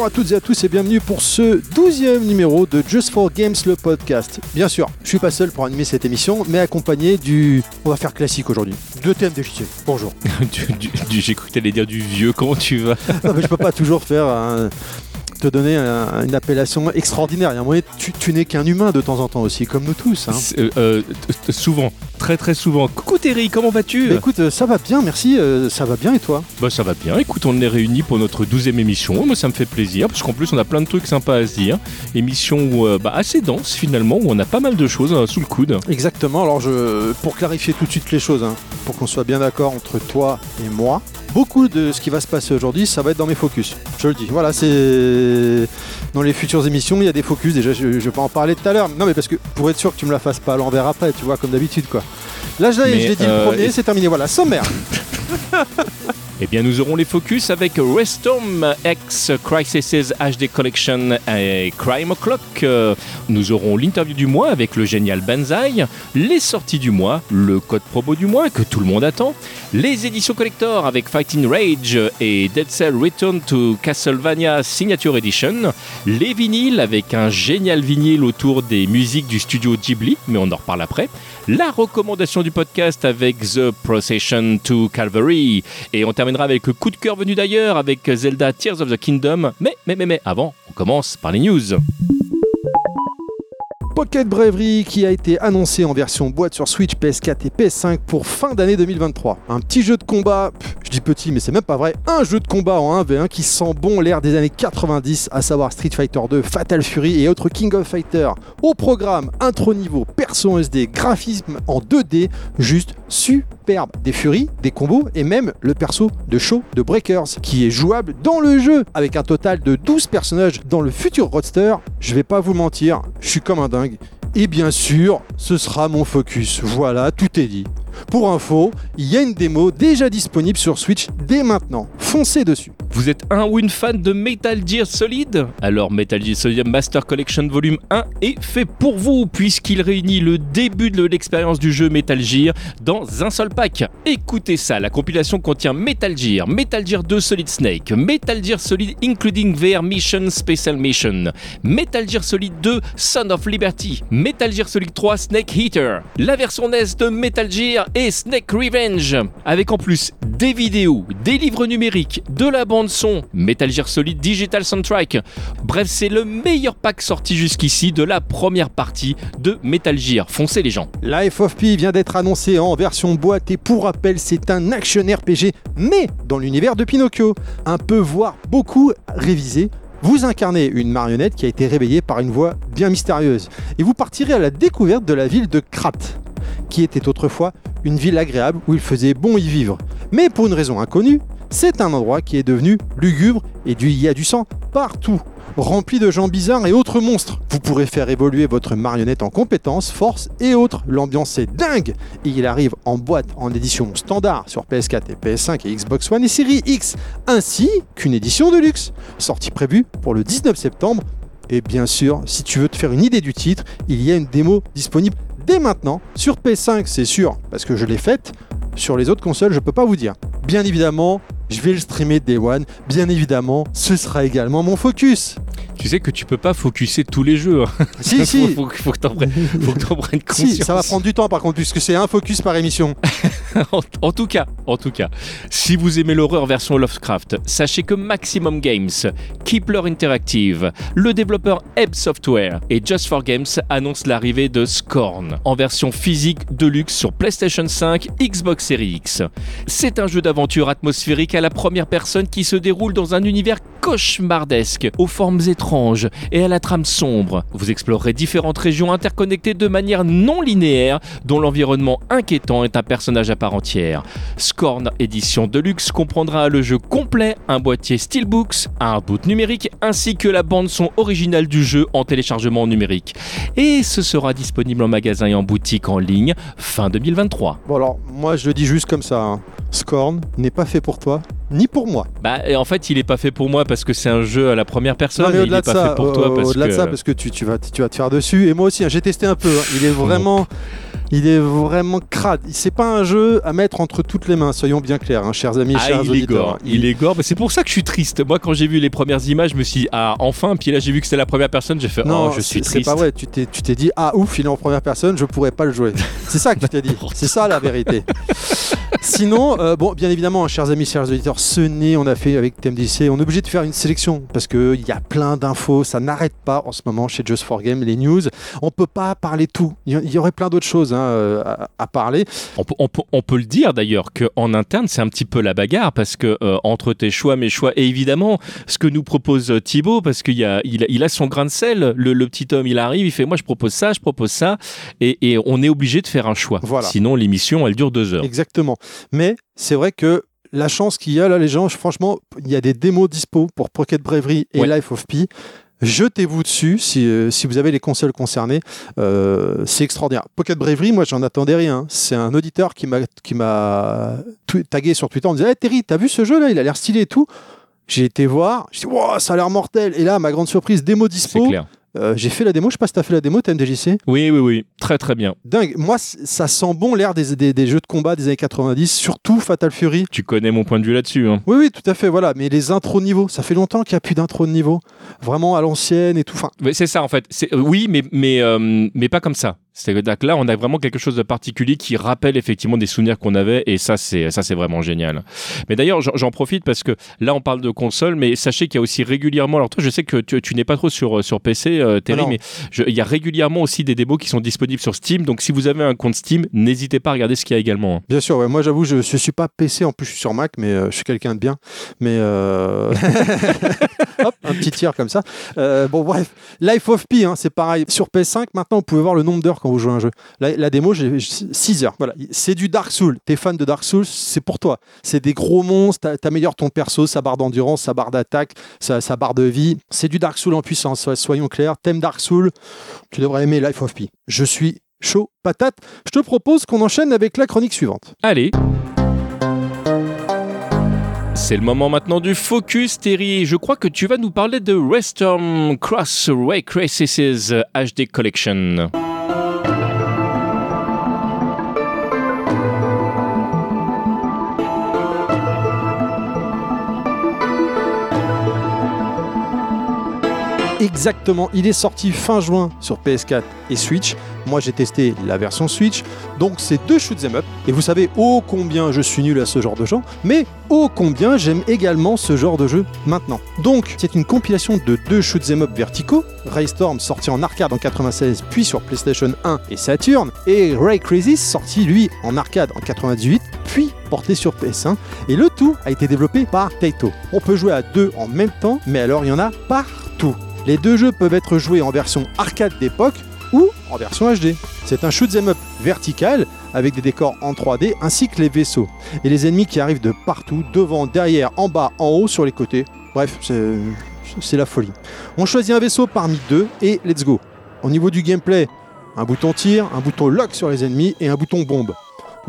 Bonjour à toutes et à tous et bienvenue pour ce douzième numéro de Just for Games, le podcast. Bien sûr, je suis pas seul pour animer cette émission, mais accompagné du... On va faire classique aujourd'hui. Deux thèmes de JT. Bonjour. Du- du- du- J'ai cru que t'allais dire du vieux, comment tu vas? Non, mais je peux pas toujours faire un- te donner un- une appellation extraordinaire. Il y a un moyen, tu, tu n'es qu'un humain de temps en temps aussi, comme nous tous. hein. Euh, euh, Souvent, très très souvent. Coucou Terry, comment vas-tu? Bah, écoute, euh, ça va bien, merci. euh, ça va bien et toi? Bah ça va bien, écoute, on est réunis pour notre douzième émission. Moi ça me fait plaisir, parce qu'en plus on a plein de trucs sympas à se dire. Émission bah, assez dense finalement, où on a pas mal de choses euh, sous le coude. Exactement. Alors, je, pour clarifier tout de suite les choses, hein, pour qu'on soit bien d'accord entre toi et moi, beaucoup de ce qui va se passer aujourd'hui, ça va être dans mes focus. Je le dis. Voilà, c'est dans les futures émissions, il y a des focus. Déjà, je, je vais pas en parler tout à l'heure. Non, mais parce que pour être sûr que tu me la fasses pas à l'envers après, tu vois, comme d'habitude, quoi. Là, je l'ai dit euh, le premier, et- c'est terminé. Voilà, sommaire. Eh bien nous aurons les focus avec Restorm X Crisis HD Collection et Crime O'Clock. Euh, Nous aurons l'interview du mois avec le génial Banzai, les sorties du mois, le code promo du mois que tout le monde attend, les éditions collector avec Fighting Rage et Dead Cell Return to Castlevania Signature Edition, les vinyles avec un génial vinyle autour des musiques du studio Ghibli, mais on en reparle après, la recommandation du podcast avec The Procession to Calvary, et on terminera avec le coup de cœur venu d'ailleurs avec Zelda Tears of the Kingdom. Mais, mais, mais, mais, avant, on commence par les news. Pocket Bravery qui a été annoncé en version boîte sur Switch, PS4 et PS5 pour fin d'année 2023. Un petit jeu de combat, je dis petit mais c'est même pas vrai, un jeu de combat en 1v1 qui sent bon l'air des années 90, à savoir Street Fighter 2, Fatal Fury et autres King of Fighter. Au programme, intro niveau, perso SD, graphisme en 2D, juste Des furies, des combos et même le perso de show de Breakers qui est jouable dans le jeu avec un total de 12 personnages dans le futur roadster. Je vais pas vous mentir, je suis comme un dingue. Et bien sûr, ce sera mon focus. Voilà, tout est dit. Pour info, il y a une démo déjà disponible sur Switch dès maintenant. Foncez dessus. Vous êtes un ou une fan de Metal Gear Solid Alors Metal Gear Solid Master Collection Volume 1 est fait pour vous puisqu'il réunit le début de l'expérience du jeu Metal Gear dans un seul pack. Écoutez ça, la compilation contient Metal Gear, Metal Gear 2 Solid Snake, Metal Gear Solid Including VR Mission Special Mission, Metal Gear Solid 2 Son of Liberty, Metal Gear Solid 3 Snake Eater, la version NES de Metal Gear et Snake Revenge, avec en plus des vidéos, des livres numériques, de la bande son, Metal Gear Solid Digital Soundtrack. Bref, c'est le meilleur pack sorti jusqu'ici de la première partie de Metal Gear. Foncez les gens. Life of vient d'être annoncé en version boîte et pour rappel, c'est un action RPG, mais dans l'univers de Pinocchio. Un peu, voire beaucoup révisé. Vous incarnez une marionnette qui a été réveillée par une voix bien mystérieuse. Et vous partirez à la découverte de la ville de Krat, qui était autrefois une ville agréable où il faisait bon y vivre. Mais pour une raison inconnue, c'est un endroit qui est devenu lugubre et il y a du sang partout, rempli de gens bizarres et autres monstres. Vous pourrez faire évoluer votre marionnette en compétences, force et autres. L'ambiance est dingue et il arrive en boîte en édition standard sur PS4 et PS5 et Xbox One et Série X, ainsi qu'une édition de luxe, sortie prévue pour le 19 septembre. Et bien sûr, si tu veux te faire une idée du titre, il y a une démo disponible dès maintenant sur PS5, c'est sûr, parce que je l'ai faite. Sur les autres consoles, je peux pas vous dire. Bien évidemment, je vais le streamer Day One. Bien évidemment, ce sera également mon focus. Tu sais que tu peux pas focuser tous les jeux. hein. Si, si. faut, faut- faut que t'en prennes, prennes Si, conscience. ça va prendre du temps par contre, puisque c'est un focus par émission. en, en tout cas, en tout cas, si vous aimez l'horreur version Lovecraft, sachez que Maximum Games, Keepler Interactive, le développeur Ebb Software et Just for Games annoncent l'arrivée de Scorn en version physique de luxe sur PlayStation 5, Xbox Series X. C'est un jeu d'aventure atmosphérique à la première personne qui se déroule dans un univers cauchemardesque, aux formes étranges et à la trame sombre. Vous explorerez différentes régions interconnectées de manière non linéaire, dont l'environnement inquiétant est un personnage à part entière. Scorn édition Deluxe comprendra le jeu complet, un boîtier Steelbooks, un boot numérique ainsi que la bande son originale du jeu en téléchargement numérique. Et ce sera disponible en magasin et en boutique en ligne fin 2023. Bon alors, moi je le dis juste comme ça. hein. Scorn n'est pas fait pour toi, ni pour moi. Bah et en fait il est pas fait pour moi parce que c'est un jeu à la première personne non mais au-delà est de pas ça, fait pour toi parce au-delà que de ça, parce que tu, tu vas, tu vas te faire dessus. Et moi aussi, hein, j'ai testé un peu. hein. Il est vraiment. Il est vraiment crade. C'est pas un jeu à mettre entre toutes les mains, soyons bien clairs, hein, chers amis, Ah, chers il est auditeurs. gore. Il est gore. Mais c'est pour ça que je suis triste. Moi, quand j'ai vu les premières images, je me suis dit, ah, enfin. Puis là, j'ai vu que c'était la première personne. J'ai fait, Non, oh, je suis c'est- c'est triste. pas vrai. Tu t'es, tu t'es dit, ah ouf, il est en première personne, je pourrais pas le jouer. C'est ça que tu t'es dit. C'est ça la vérité. Sinon, euh, bon, bien évidemment, hein, chers amis, chers auditeurs, ce nez, on a fait avec TMDC, on est obligé de faire une sélection parce qu'il y a plein d'infos, ça n'arrête pas en ce moment chez Just for Game, les news. On peut pas parler tout. Il y- y aurait plein d'autres choses hein, euh, à, à parler. On peut, on peut- on peut le dire d'ailleurs qu'en interne, c'est un petit peu la bagarre parce que euh, entre tes choix, mes choix, et évidemment ce que nous propose euh, Thibaut, parce qu'il a, il, a- il a son grain de sel, le, le petit homme, il arrive, il fait moi je propose ça, je propose ça, et, et on est obligé de faire un choix. Voilà. Sinon l'émission elle dure deux heures. Exactement. Mais c'est vrai que la chance qu'il y a là, les gens, franchement, il y a des démos dispo pour Pocket Bravery et Ouais. Life of Pi. Jetez-vous dessus si, euh, si vous avez les consoles concernées. Euh, c'est extraordinaire. Pocket Bravery, moi, j'en attendais rien. C'est un auditeur qui m'a tagué sur Twitter en me disant hey, Terry, t'as vu ce jeu là Il a l'air stylé et tout. J'ai été voir, j'ai dit, wow, ça a l'air mortel. Et là, ma grande surprise, démo dispo. clair. Euh, j'ai fait la démo, je sais pas si t'as fait la démo, TMDJC. Oui, oui, oui, très très bien. Dingue. Moi, ça sent bon l'air des, des, des jeux de combat des années 90, surtout Fatal Fury. Tu connais mon point de vue là-dessus. hein. Oui, oui, tout à fait, voilà. Mais les intros de niveau, ça fait longtemps qu'il n'y a plus d'intro de niveau. Vraiment à l'ancienne et tout. Enfin, Mais C'est ça en fait. C'est- euh, oui, mais, mais, euh, mais pas comme ça. C'est que là, on a vraiment quelque chose de particulier qui rappelle effectivement des souvenirs qu'on avait, et ça, c'est ça, c'est vraiment génial. Mais d'ailleurs, j'en- profite parce que là, on parle de console, mais sachez qu'il y a aussi régulièrement. Alors toi, je sais que tu, tu n'es pas trop sur sur PC, euh, Terry, Ah mais je- il y a régulièrement aussi des démos qui sont disponibles sur Steam. Donc, si vous avez un compte Steam, n'hésitez pas à regarder ce qu'il y a également. hein. bien sûr, ouais, moi j'avoue, je ne suis pas PC, en plus je suis sur Mac, mais euh, je suis quelqu'un de bien. Mais euh, hop, un petit tir comme ça. Euh, bon, bref, Life of Pi, hein, c'est pareil. Sur PS5, maintenant, vous pouvez voir le nombre d'heures quand vous jouez un jeu. La, la démo, j'ai 6 heures. Voilà, c'est du Dark Souls. T'es fan de Dark Souls, c'est pour toi. C'est des gros monstres, t'a- t'améliores ton perso, sa barre d'endurance, sa barre d'attaque, sa, barre de vie. C'est du Dark Souls en puissance, so- soyons clairs. T'aimes Dark Souls, tu devrais aimer Life of Pi. Je suis chaud patate. Je te propose qu'on enchaîne avec la chronique suivante. Allez. C'est le moment maintenant du focus, Terry. Je crois que tu vas nous parler de Western Cross Ray Crisis HD Collection. Exactement, il est sorti fin juin sur PS4 et Switch. Moi j'ai testé la version Switch, donc c'est deux shoot'em up. Et vous savez ô combien je suis nul à ce genre de jeu, mais ô combien j'aime également ce genre de jeu maintenant. Donc c'est une compilation de deux shoot'em up verticaux, Raystorm sorti en arcade en 96 puis sur PlayStation 1 et Saturn, et Ray Crisis sorti lui en arcade en 98 puis porté sur PS1 et le tout a été développé par Taito. On peut jouer à deux en même temps, mais alors il y en a partout. Les deux jeux peuvent être joués en version arcade d'époque ou en version HD. C'est un shoot'em up vertical avec des décors en 3D ainsi que les vaisseaux et les ennemis qui arrivent de partout, devant, derrière, en bas, en haut, sur les côtés. Bref, c'est la folie. On choisit un vaisseau parmi deux et let's go. Au niveau du gameplay, un bouton tir, un bouton lock sur les ennemis et un bouton bombe.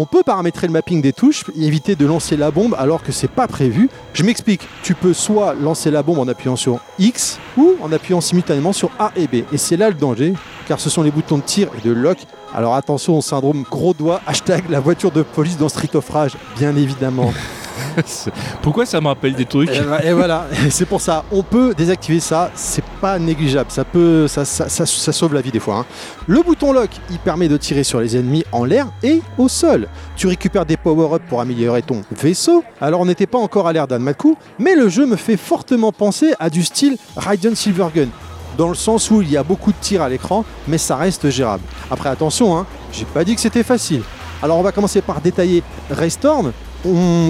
On peut paramétrer le mapping des touches et éviter de lancer la bombe alors que c'est pas prévu. Je m'explique, tu peux soit lancer la bombe en appuyant sur X ou en appuyant simultanément sur A et B. Et c'est là le danger, car ce sont les boutons de tir et de lock. Alors attention au syndrome gros doigt, hashtag la voiture de police dans Street of Rage, bien évidemment. Pourquoi ça me rappelle des trucs Et, et voilà, c'est pour ça. On peut désactiver ça, c'est pas négligeable. Ça peut, ça sauve la vie des fois. hein. Le bouton lock, il permet de tirer sur les ennemis en l'air et au sol. Tu récupères des power-ups pour améliorer ton vaisseau. Alors on n'était pas encore à l'ère d'Anmaku, mais le jeu me fait fortement penser à du style Raiden Silvergun. Dans le sens où il y a beaucoup de tirs à l'écran, mais ça reste gérable. Après attention, hein, j'ai pas dit que c'était facile. Alors on va commencer par détailler Raystorm.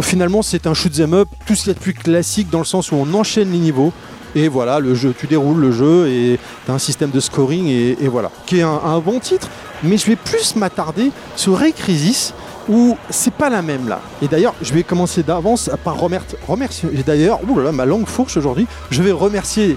Finalement, c'est un shoot'em up, tout ce qu'il y a de plus classique dans le sens où on enchaîne les niveaux. Et voilà, le jeu, tu déroules le jeu et tu as un système de scoring et, voilà. Qui est un, bon titre, mais je vais plus m'attarder sur Ray Crisis où c'est pas la même là. Et d'ailleurs, je vais commencer d'avance par remer- remercier. D'ailleurs, ma langue fourche aujourd'hui. Je vais remercier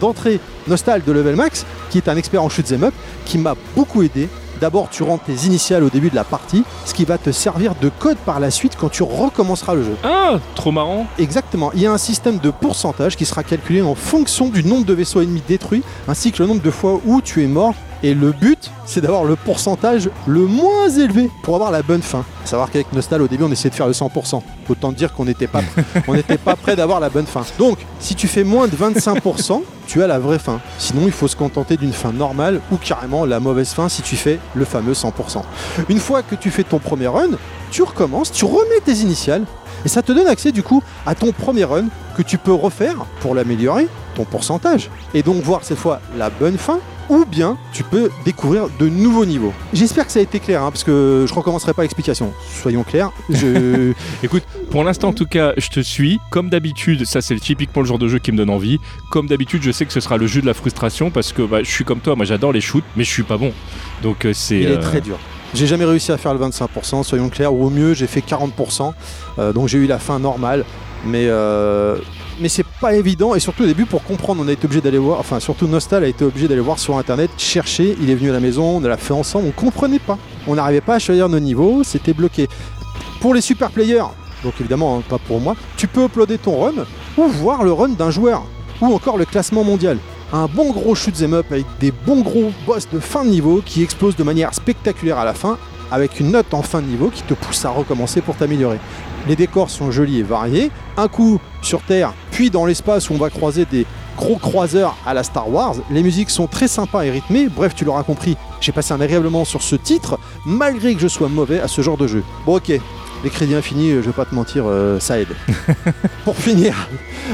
d'entrée Nostal de Level Max, qui est un expert en shoot'em up, qui m'a beaucoup aidé. D'abord, tu rentres tes initiales au début de la partie, ce qui va te servir de code par la suite quand tu recommenceras le jeu. Ah, trop marrant. Exactement, il y a un système de pourcentage qui sera calculé en fonction du nombre de vaisseaux ennemis détruits, ainsi que le nombre de fois où tu es mort Et le but, c'est d'avoir le pourcentage le moins élevé pour avoir la bonne fin. Savoir qu'avec Nostal, au début, on essayait de faire le 100%. Autant dire qu'on n'était pas, on n'était pas prêt d'avoir la bonne fin. Donc, si tu fais moins de 25%, tu as la vraie fin. Sinon, il faut se contenter d'une fin normale ou carrément la mauvaise fin si tu fais le fameux 100%. Une fois que tu fais ton premier run, tu recommences, tu remets tes initiales et ça te donne accès du coup à ton premier run que tu peux refaire pour l'améliorer, ton pourcentage, et donc voir cette fois la bonne fin ou bien tu peux découvrir de nouveaux niveaux. J'espère que ça a été clair, hein, parce que je recommencerai pas l'explication. Soyons clairs. Je... Écoute, pour l'instant en tout cas, je te suis. Comme d'habitude, ça c'est typiquement le genre de jeu qui me donne envie. Comme d'habitude, je sais que ce sera le jeu de la frustration, parce que bah, je suis comme toi, moi j'adore les shoots, mais je suis pas bon. Donc euh, c'est. Il est euh, très dur. J'ai jamais réussi à faire le 25%, soyons clairs, ou au mieux j'ai fait 40%, euh, donc j'ai eu la fin normale, mais, euh, mais c'est pas évident, et surtout au début pour comprendre, on a été obligé d'aller voir, enfin surtout Nostal a été obligé d'aller voir sur internet, chercher, il est venu à la maison, on l'a fait ensemble, on comprenait pas, on n'arrivait pas à choisir nos niveaux, c'était bloqué. Pour les super players, donc évidemment hein, pas pour moi, tu peux uploader ton run, ou voir le run d'un joueur, ou encore le classement mondial un bon gros shoot 'em up avec des bons gros boss de fin de niveau qui explosent de manière spectaculaire à la fin, avec une note en fin de niveau qui te pousse à recommencer pour t'améliorer. Les décors sont jolis et variés, un coup sur Terre, puis dans l'espace où on va croiser des gros croiseurs à la Star Wars. Les musiques sont très sympas et rythmées, bref tu l'auras compris, j'ai passé un agréable moment sur ce titre, malgré que je sois mauvais à ce genre de jeu. Bon ok, les crédits infinis, je vais pas te mentir, euh, ça aide. Pour finir,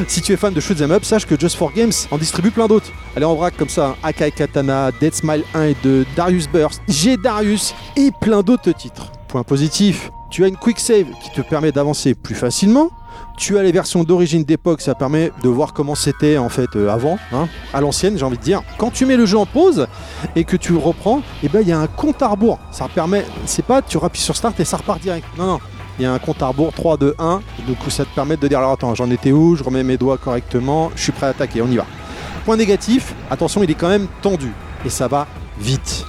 si tu es fan de Shoot 'em Up, sache que Just for Games en distribue plein d'autres. Allez en vrac comme ça, Akai Katana, Dead Smile 1 et 2, Darius Burst, G Darius et plein d'autres titres. Point positif, tu as une quick save qui te permet d'avancer plus facilement. Tu as les versions d'origine d'époque, ça permet de voir comment c'était en fait euh, avant, hein, à l'ancienne j'ai envie de dire. Quand tu mets le jeu en pause et que tu reprends, et ben il y a un compte à rebours. Ça permet, c'est pas tu appuies sur start et ça repart direct. Non non, il y a un compte à rebours 3, 2, 1. Du coup, ça te permet de dire alors attends, j'en étais où? Je remets mes doigts correctement, je suis prêt à attaquer, on y va. Point négatif, attention, il est quand même tendu et ça va vite.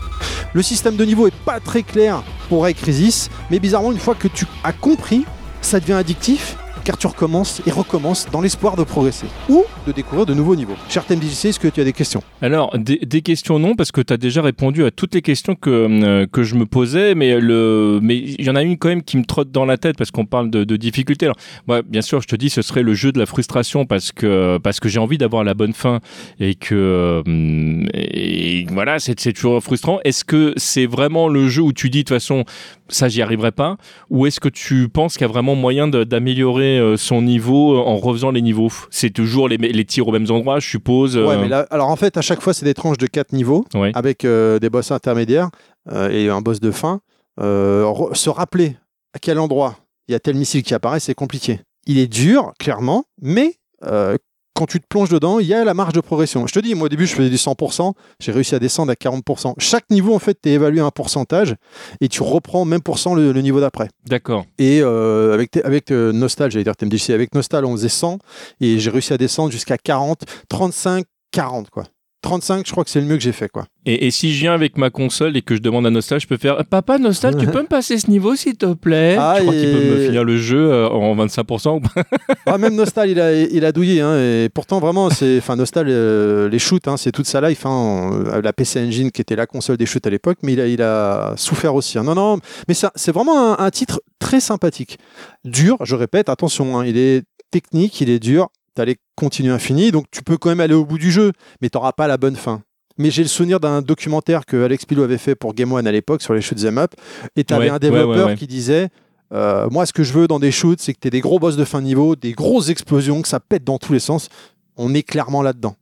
Le système de niveau est pas très clair pour Ray Crisis, mais bizarrement, une fois que tu as compris, ça devient addictif car tu recommences et recommences dans l'espoir de progresser ou de découvrir de nouveaux niveaux. Cher TMDJC, est-ce que tu as des questions? Alors, des, questions non, parce que tu as déjà répondu à toutes les questions que, euh, que je me posais, mais le mais il y en a une quand même qui me trotte dans la tête parce qu'on parle de, de difficulté. Alors, moi, bien sûr, je te dis, ce serait le jeu de la frustration parce que, parce que j'ai envie d'avoir la bonne fin et que. euh, Et voilà, c'est toujours frustrant. Est-ce que c'est vraiment le jeu où tu dis, de toute façon, ça, j'y arriverai pas Ou est-ce que tu penses qu'il y a vraiment moyen d'améliorer euh, son niveau en refaisant les niveaux? C'est toujours les, les tirs aux mêmes endroits, je suppose Ouais, euh, mais là, alors en fait, à chaque fois, c'est des tranches de 4 niveaux Ouais. avec euh, des boss intermédiaires euh, et un boss de fin. Euh, se rappeler à quel endroit il y a tel missile qui apparaît, c'est compliqué. Il est dur, clairement, mais euh, quand tu te plonges dedans, il y a la marge de progression. Je te dis, moi au début, je faisais du 100%, j'ai réussi à descendre à 40%. Chaque niveau, en fait, tu évalué à un pourcentage et tu reprends même pourcent le, le niveau d'après. D'accord. Et euh, avec, avec euh, Nostal, j'allais dire TMDJC, avec Nostal, on faisait 100 et j'ai réussi à descendre jusqu'à 40, 35, 40 quoi. 35, je crois que c'est le mieux que j'ai fait quoi. Et, et si je viens avec ma console et que je demande à Nostal, je peux faire Papa Nostal, tu peux me passer ce niveau s'il te plaît? Ah, Je crois qu'il peut me finir le jeu euh, en 25% ou pas Ah, même Nostal, il a, il a douillé. Hein, et pourtant, vraiment, c'est, enfin, Nostal, euh, les shoots, hein, c'est toute sa life. Hein, la PC Engine qui était la console des shoots à l'époque, mais il a, il a souffert aussi. hein. Non, non, mais ça, c'est vraiment un, un titre très sympathique. Dur, je répète, attention, hein, il est technique, il est dur. T'allais continuer infini, donc tu peux quand même aller au bout du jeu, mais t'auras pas la bonne fin. Mais j'ai le souvenir d'un documentaire que Alex Pilot avait fait pour Game One à l'époque sur les shoots 'em up, et tu avais Ouais, un développeur ouais, ouais. qui disait euh, Moi, ce que je veux dans des shoots, c'est que tu aies des gros boss de fin de niveau, des grosses explosions, que ça pète dans tous les sens. On est clairement là-dedans.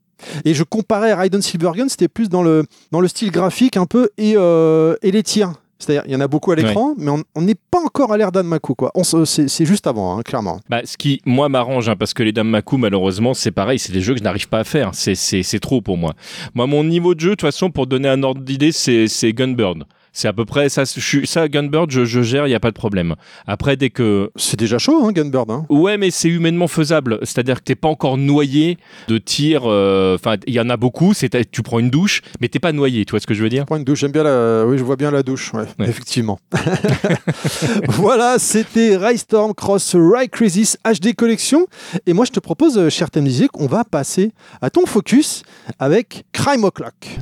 Et je comparais Raiden Silvergun, c'était plus dans le, dans le style graphique un peu et, euh, et les tirs. C'est-à-dire, il y en a beaucoup à l'écran, mais on- n'est pas encore à l'ère d'Anmaku. quoi. On se- C'est juste avant, hein, clairement. bah, Ce qui, moi, m'arrange, hein, parce que les Dames Maku, malheureusement, c'est pareil, c'est des jeux que je n'arrive pas à faire. C'est- trop pour moi. Moi, mon niveau de jeu, de toute façon, pour donner un ordre d'idée, c'est Gunbird. C'est à peu près ça. Je Gunbird, je, je gère, il n'y a pas de problème. Après, dès que C'est déjà chaud, hein, Gunbird. hein. Ouais, mais c'est humainement faisable. C'est-à-dire que t'es pas encore noyé de tirs. euh, Enfin, il y en a beaucoup. C'est tu prends une douche, mais t'es pas noyé. Tu vois ce que je veux dire? Point de douche, j'aime bien la. Oui, je vois bien la douche, ouais, Ouais. effectivement. voilà, c'était Storm Cross Ray Crisis HD Collection. Et moi, je te propose, euh, cher TMDJ, qu'on va passer à ton focus avec Crime O'Clock.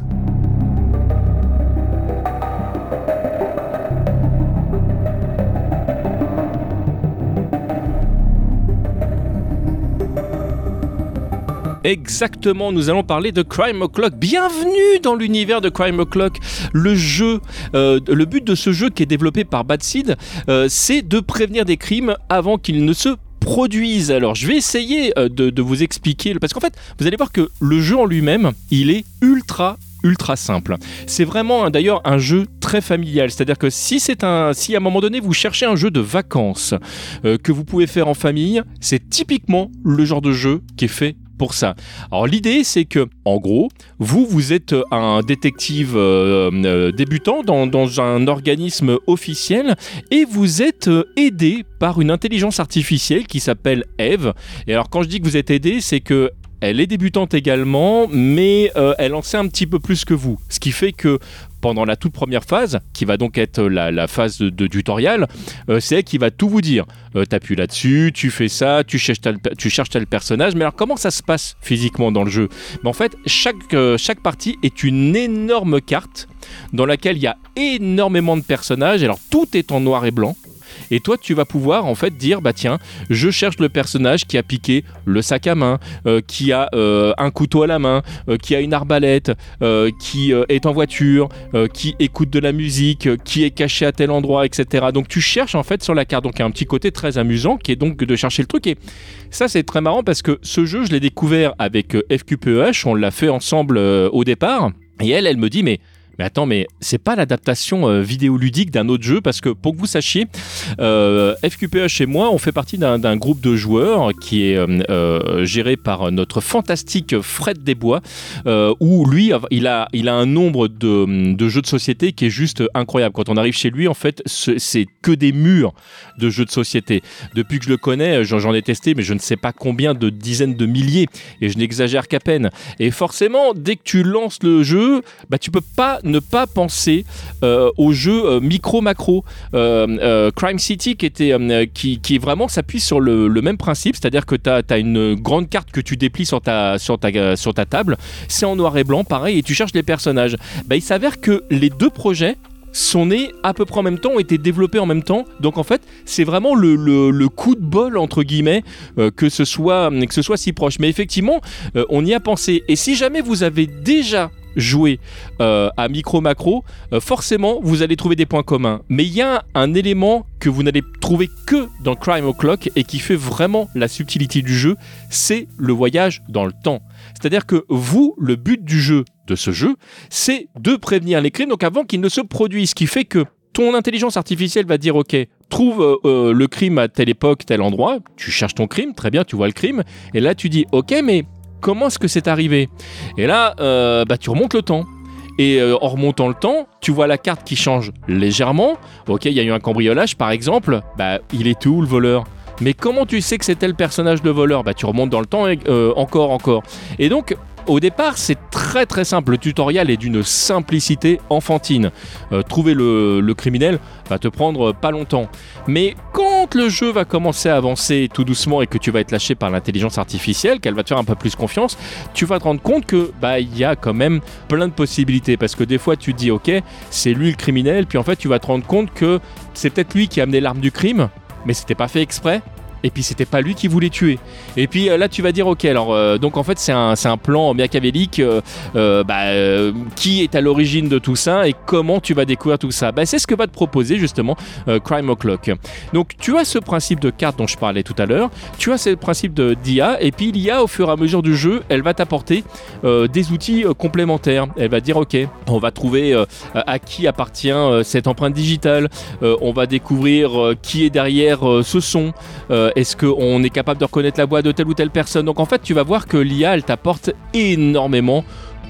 Exactement, nous allons parler de Crime O'Clock. Bienvenue dans l'univers de Crime O'Clock. Le jeu, euh, le but de ce jeu qui est développé par Bad Seed, euh, c'est de prévenir des crimes avant qu'ils ne se produisent. Alors je vais essayer euh, de, vous expliquer, parce qu'en fait, vous allez voir que le jeu en lui-même, il est ultra ultra simple. C'est vraiment hein, d'ailleurs un jeu très familial, c'est-à-dire que si c'est un si à un moment donné vous cherchez un jeu de vacances que vous pouvez faire en famille, c'est typiquement le genre de jeu qui est fait ça. Alors l'idée c'est que en gros, vous vous êtes un détective euh, euh, débutant dans, un organisme officiel et vous êtes euh, aidé par une intelligence artificielle qui s'appelle Eve. Et alors quand je dis que vous êtes aidé, c'est que elle est débutante également, mais euh, elle en sait un petit peu plus que vous. Ce qui fait que pendant la toute première phase, qui va donc être la, phase de, de tutoriel, euh, c'est elle qui va tout vous dire. Euh, T'appuies là-dessus, tu fais ça, tu cherches, tel, tu cherches tel personnage. Mais alors comment ça se passe physiquement dans le jeu? Mais En fait, chaque, euh, chaque partie est une énorme carte dans laquelle il y a énormément de personnages. Alors tout est en noir et blanc. Et toi, tu vas pouvoir en fait dire bah tiens, je cherche le personnage qui a piqué le sac à main, euh, qui a euh, un couteau à la main, euh, qui a une arbalète, qui est en voiture, qui écoute de la musique, qui est caché à tel endroit, etc. Donc tu cherches en fait sur la carte. Donc il y a un petit côté très amusant qui est donc de chercher le truc. Et ça c'est très marrant parce que ce jeu, je l'ai découvert avec FQPEH, on l'a fait ensemble au départ. Et elle, elle me dit mais mais attends, mais c'est pas l'adaptation euh, vidéoludique d'un autre jeu parce que pour que vous sachiez, euh, FQPH et moi, on fait partie d'un groupe de joueurs qui est euh, euh, géré par notre fantastique Fred Desbois, euh, où lui, il a, il a un nombre de, de jeux de société qui est juste incroyable. Quand on arrive chez lui, en fait, ce- c'est que des murs de jeux de société. Depuis que je le connais, j'en ai testé, mais je ne sais pas combien de dizaines de milliers, et je n'exagère qu'à peine. Et forcément, dès que tu lances le jeu, bah, tu peux pas ne pas penser euh, au jeu euh, micro-macro. Euh, Crime City, qui, vraiment s'appuie sur le, même principe, c'est-à-dire que tu as, une grande carte que tu déplies sur ta table, c'est en noir et blanc, pareil, et tu cherches les personnages. Bah, il s'avère que les deux projets sont nés à peu près en même temps, ont été développés en même temps. Donc en fait, c'est vraiment le, coup de bol entre guillemets euh, que ce soit que ce soit si proche. Mais effectivement, euh, on y a pensé. Et si jamais vous avez déjà joué euh, à micro macro, forcément vous allez trouver des points communs. Mais il y a un élément que vous n'allez trouver que dans Crime O'Clock et qui fait vraiment la subtilité du jeu, c'est le voyage dans le temps. C'est-à-dire que vous, le but du jeu, de ce jeu, c'est de prévenir les crimes, donc avant qu'ils ne se produisent, ce qui fait que ton intelligence artificielle va dire ok, trouve euh, euh, le crime à telle époque, tel endroit, tu cherches ton crime, très bien, tu vois le crime, et là tu dis ok, mais comment est-ce que c'est arrivé? Et là, euh, bah, tu remontes le temps. Et en remontant le temps, tu vois la carte qui change légèrement. Ok, il y a eu un cambriolage par exemple. Bah, il est où le voleur? Mais comment tu sais que c'était le personnage de voleur? Bah, tu remontes dans le temps encore, encore. Et donc, au départ, c'est très très simple. Le tutoriel est d'une simplicité enfantine. Euh, trouver le, criminel va te prendre pas longtemps. Mais quand le jeu va commencer à avancer tout doucement et que tu vas être lâché par l'intelligence artificielle, qu'elle va te faire un peu plus confiance, tu vas te rendre compte que bah il y a quand même plein de possibilités parce que des fois tu te dis ok c'est lui le criminel puis en fait tu vas te rendre compte que c'est peut-être lui qui a amené l'arme du crime mais c'était pas fait exprès et puis c'était pas lui qui voulait tuer. Et puis euh, là tu vas dire ok alors euh, donc en fait c'est un, un plan machiavélique euh, bah, qui est à l'origine de tout ça et comment tu vas découvrir tout ça. Bah, c'est ce que va te proposer justement Crime O'Clock. Donc tu as ce principe de carte dont je parlais tout à l'heure, tu as ce principe de d'IA et puis l'IA au fur et à mesure du jeu elle va t'apporter des outils complémentaires. Elle va dire ok on va trouver à qui appartient cette empreinte digitale, on va découvrir qui est derrière ce son. Est-ce qu'on est capable de reconnaître la voix de telle ou telle personne? Donc en fait, tu vas voir que l'IA, elle t'apporte énormément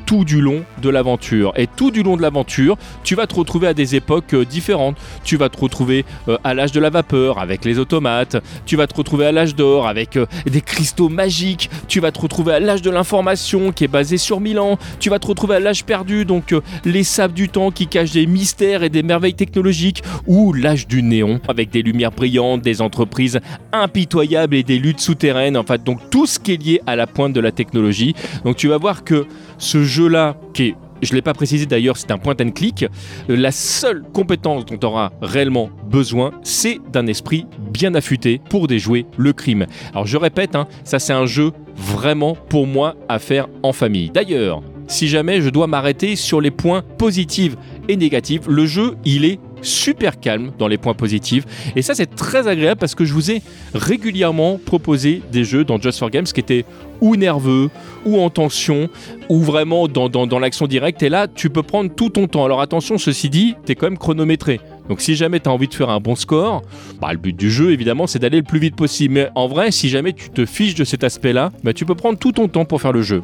tout du long de l'aventure. Et tout du long de l'aventure, tu vas te retrouver à des époques euh, différentes. Tu vas te retrouver euh, à l'âge de la vapeur avec les automates. Tu vas te retrouver à l'âge d'or avec euh, des cristaux magiques. Tu vas te retrouver à l'âge de l'information qui est basé sur Milan. Tu vas te retrouver à l'âge perdu, donc les sables du temps qui cachent des mystères et des merveilles technologiques. Ou l'âge du néon avec des lumières brillantes, des entreprises impitoyables et des luttes souterraines. En fait, donc tout ce qui est lié à la pointe de la technologie. Donc tu vas voir que ce jeu-là, qui est je ne l'ai pas précisé d'ailleurs, c'est un point and click. La seule compétence dont tu auras réellement besoin, c'est d'un esprit bien affûté pour déjouer le crime. Alors je répète, hein, ça c'est un jeu vraiment pour moi à faire en famille. D'ailleurs, si jamais je dois m'arrêter sur les points positifs et négatifs, le jeu il est super calme dans les points positifs. Et ça, c'est très agréable parce que je vous ai régulièrement proposé des jeux dans Just for Games qui étaient ou nerveux, ou en tension, ou vraiment dans, l'action directe. Et là, tu peux prendre tout ton temps. Alors attention, ceci dit, tu es quand même chronométré. Donc si jamais tu as envie de faire un bon score, bah, le but du jeu évidemment c'est d'aller le plus vite possible. Mais en vrai, si jamais tu te fiches de cet aspect-là, bah, tu peux prendre tout ton temps pour faire le jeu.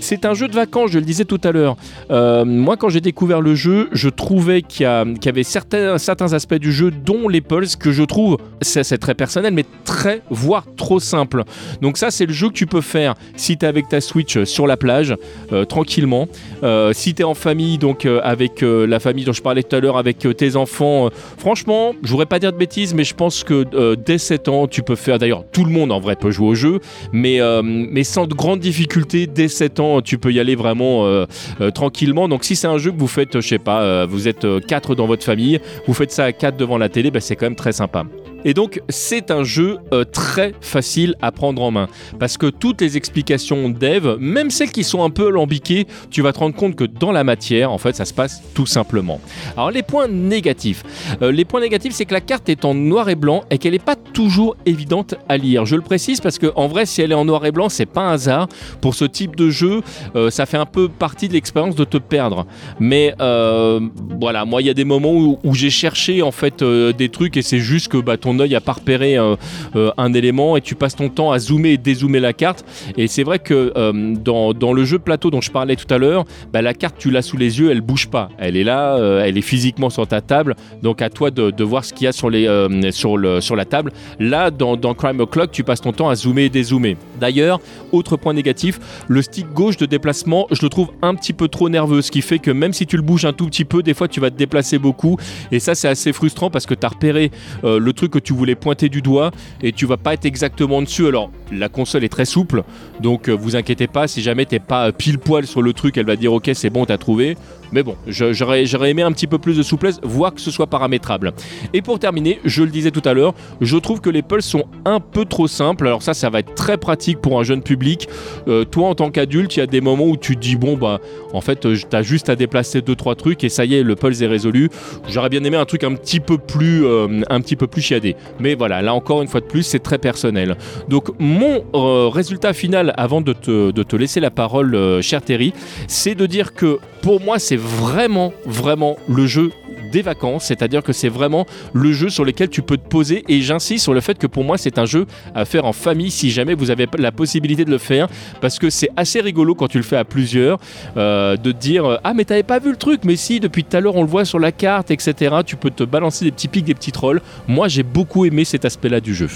C'est un jeu de vacances, je le disais tout à l'heure. Euh, moi quand j'ai découvert le jeu, je trouvais qu'il y, avait certains, aspects du jeu, dont les pulses, que je trouve, c'est très personnel, mais très, voire trop simple. Donc ça c'est le jeu que tu peux faire si tu es avec ta Switch sur la plage, euh, tranquillement. Euh, si tu es en famille, donc avec la famille dont je parlais tout à l'heure, avec tes enfants, euh, franchement, je voudrais pas dire de bêtises, mais je pense que euh, dès 7 ans, tu peux faire. D'ailleurs, tout le monde en vrai peut jouer au jeu, mais, euh, sans de grandes difficultés. Dès 7 ans, tu peux y aller vraiment tranquillement. Donc, si c'est un jeu que vous faites, je sais pas, vous êtes 4 dans votre famille, vous faites ça à 4 devant la télé, bah, c'est quand même très sympa. Et donc, c'est un jeu euh, très facile à prendre en main. Parce que toutes les explications dev, même celles qui sont un peu alambiquées, tu vas te rendre compte que dans la matière, en fait, ça se passe tout simplement. Alors, les points négatifs. Euh, les points négatifs, c'est que la carte est en noir et blanc et qu'elle n'est pas toujours évidente à lire. Je le précise parce que, en vrai, si elle est en noir et blanc, c'est pas un hasard. Pour ce type de jeu, euh, ça fait un peu partie de l'expérience de te perdre. Mais voilà, moi, il y a des moments où, j'ai cherché en fait des trucs et c'est juste que bah, ton œil a pas repéré euh, euh, un élément et tu passes ton temps à zoomer et dézoomer la carte. Et c'est vrai que euh, dans, le jeu plateau dont je parlais tout à l'heure, bah, la carte tu l'as sous les yeux, elle bouge pas. Elle est là, elle est physiquement sur ta table. Donc à toi de, voir ce qu'il y a sur, les, sur, le, sur la table. Là, dans, dans Crime O'Clock, tu passes ton temps à zoomer et dézoomer. D'ailleurs, autre point négatif, le stick gauche de déplacement, je le trouve un petit peu trop nerveux, ce qui fait que même si tu le bouges un tout petit peu, des fois tu vas te déplacer beaucoup. Et ça, c'est assez frustrant parce que tu as repéré le truc que tu voulais pointer du doigt et tu vas pas être exactement dessus. Alors la console est très souple, donc euh, vous inquiétez pas, si jamais t'es pas pile poil sur le truc, elle va dire ok c'est bon t'as trouvé. Mais bon, j'aurais aimé un petit peu plus de souplesse, voire que ce soit paramétrable. Et pour terminer, je le disais tout à l'heure, je trouve que les pulses sont un peu trop simples. Alors ça, ça va être très pratique pour un jeune public. Euh, toi, en tant qu'adulte, il y a des moments où tu te dis, bon, bah, en fait, euh, t'as juste à déplacer deux trois trucs et ça y est, le pulse est résolu. J'aurais bien aimé un truc un petit peu plus, euh, un petit peu plus chiadé. Mais voilà, là encore une fois de plus, c'est très personnel. Donc mon résultat final, avant de te, laisser la parole, cher Terry, c'est de dire que pour moi, c'est vraiment, vraiment le jeu des vacances, c'est-à-dire que c'est vraiment le jeu sur lequel tu peux te poser. Et j'insiste sur le fait que pour moi c'est un jeu à faire en famille si jamais vous avez la possibilité de le faire parce que c'est assez rigolo quand tu le fais à plusieurs euh, de te dire ah mais t'avais pas vu le truc mais si depuis tout à l'heure on le voit sur la carte etc tu peux te balancer des petits pics des petits trolls moi j'ai beaucoup aimé cet aspect là du jeu.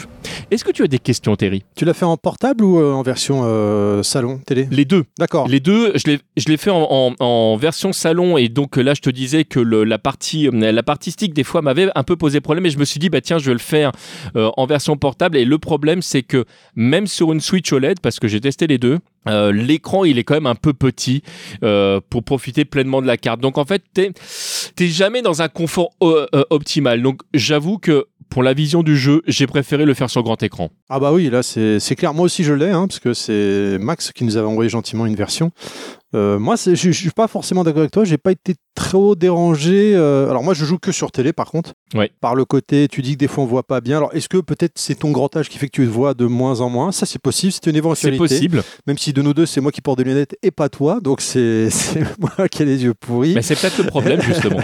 Est-ce que tu as des questions Terry? Tu l'as fait en portable ou euh, en version euh, salon télé? Les deux. D'accord. Les deux je l'ai fait en, en, version salon. Et donc là je te disais que le, la partie euh, la partie stick des fois m'avait un peu posé problème et je me suis dit bah tiens je vais le faire euh, en version portable et le problème c'est que même sur une Switch OLED parce que j'ai testé les deux euh, l'écran il est quand même un peu petit pour profiter pleinement de la carte donc en fait t'es jamais dans un confort optimal donc j'avoue que pour la vision du jeu, j'ai préféré le faire sur grand écran. Ah bah oui, là c'est clair. Moi aussi je l'ai, hein, parce que c'est Max qui nous avait envoyé gentiment une version. Euh, moi, je, je suis pas forcément d'accord avec toi. J'ai pas été trop dérangé. Euh, alors moi, je joue que sur télé, par contre. Ouais. Par le côté, tu dis que des fois on voit pas bien. Alors est-ce que peut-être c'est ton grand âge qui fait que tu vois de moins en moins? Ça, c'est possible. C'est une éventualité. C'est possible. Même si de nous deux, c'est moi qui porte des lunettes et pas toi. Donc c'est moi qui ai les yeux pourris. Mais c'est peut-être le problème justement.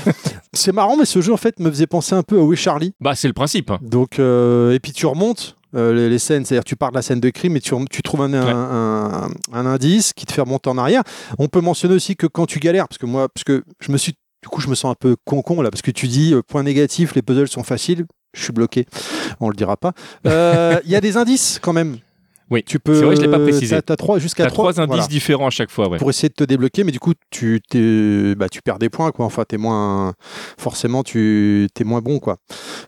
c'est marrant, mais ce jeu en fait me faisait penser un peu à Oui Charlie. Bah c'est le principe. Donc euh, et puis tu remontes euh, les, scènes, c'est-à-dire tu pars de la scène de crime et tu, tu trouves un, un, indice qui te fait remonter en arrière. On peut mentionner aussi que quand tu galères, parce que moi, parce que je me suis, du coup, je me sens un peu con-con là, parce que tu dis, euh, point négatif, les puzzles sont faciles, je suis bloqué, on le dira pas. Euh, il y a des indices quand même. Oui. Tu peux. C'est vrai, je l'ai pas précisé. T'as, t'as trois jusqu'à trois, trois indices voilà, différents à chaque fois, ouais. pour essayer de te débloquer, mais du coup tu bah, tu perds des points quoi. Enfin t'es moins forcément tu t'es moins bon quoi.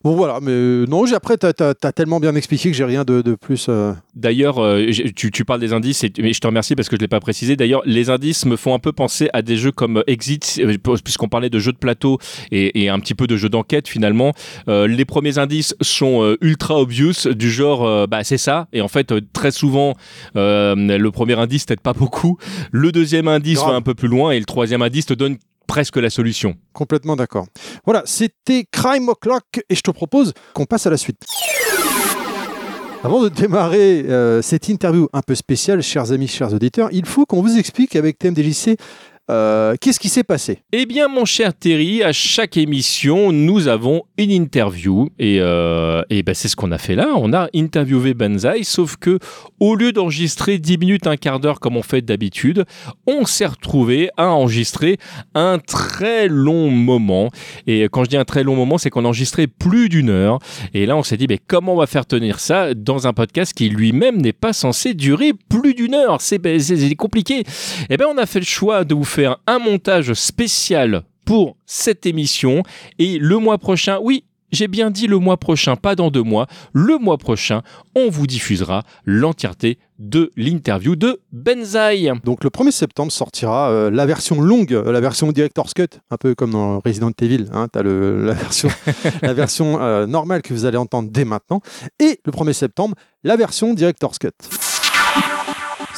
Bon voilà, mais euh, non après t'as, t'as tellement bien expliqué que j'ai rien de, de plus. euh, D'ailleurs, euh, tu, tu parles des indices, et, mais je te remercie parce que je ne l'ai pas précisé. D'ailleurs, les indices me font un peu penser à des jeux comme Exit, euh, puisqu'on parlait de jeux de plateau et, et un petit peu de jeux d'enquête finalement. Euh, les premiers indices sont euh, ultra obvious, du genre, euh, bah c'est ça. Et en fait, euh, très souvent, euh, le premier indice t'aide pas beaucoup. Le deuxième indice Grave. va un peu plus loin et le troisième indice te donne presque la solution. Complètement d'accord. Voilà, c'était Crime O'Clock et je te propose qu'on passe à la suite. Avant de démarrer euh, cette interview un peu spéciale, chers amis, chers auditeurs, il faut qu'on vous explique avec TMDJC euh, qu'est-ce qui s'est passé? Eh bien, mon cher Terry, à chaque émission, nous avons une interview et, euh, ben, c'est ce qu'on a fait là. On a interviewé Banzai, sauf que au lieu d'enregistrer 10 minutes, un quart d'heure comme on fait d'habitude, on s'est retrouvé à enregistrer un très long moment. Et quand je dis un très long moment, c'est qu'on a enregistré plus d'une heure. Et là, on s'est dit, mais comment on va faire tenir ça dans un podcast qui lui-même n'est pas censé durer plus d'une heure? Ben, c'est compliqué. Eh bien, on a fait le choix de vous faire un montage spécial pour cette émission. Et le mois prochain, oui, j'ai bien dit le mois prochain, pas dans deux mois. Le mois prochain, on vous diffusera l'entièreté de l'interview de Benzaï. Donc le 1er septembre sortira euh, la version longue, euh, la version Director's Cut, un peu comme dans Resident Evil. Hein, tu as la version, la version euh, normale que vous allez entendre dès maintenant. Et le 1er septembre, la version Director's Cut.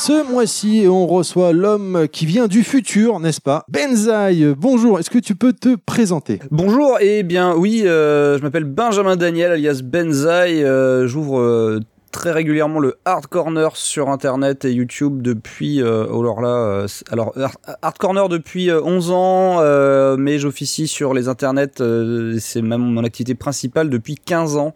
Ce mois-ci, on reçoit l'homme qui vient du futur, n'est-ce pas? Benzaï, bonjour, est-ce que tu peux te présenter? Bonjour, et bien oui, euh, je m'appelle Benjamin Daniel alias Benzaï, euh, j'ouvre euh, très régulièrement le Hard Corner sur internet et YouTube depuis euh, oh là euh, alors Hard- Corner depuis euh, 11 ans euh, mais j'officie sur les internets euh, c'est même mon activité principale depuis 15 ans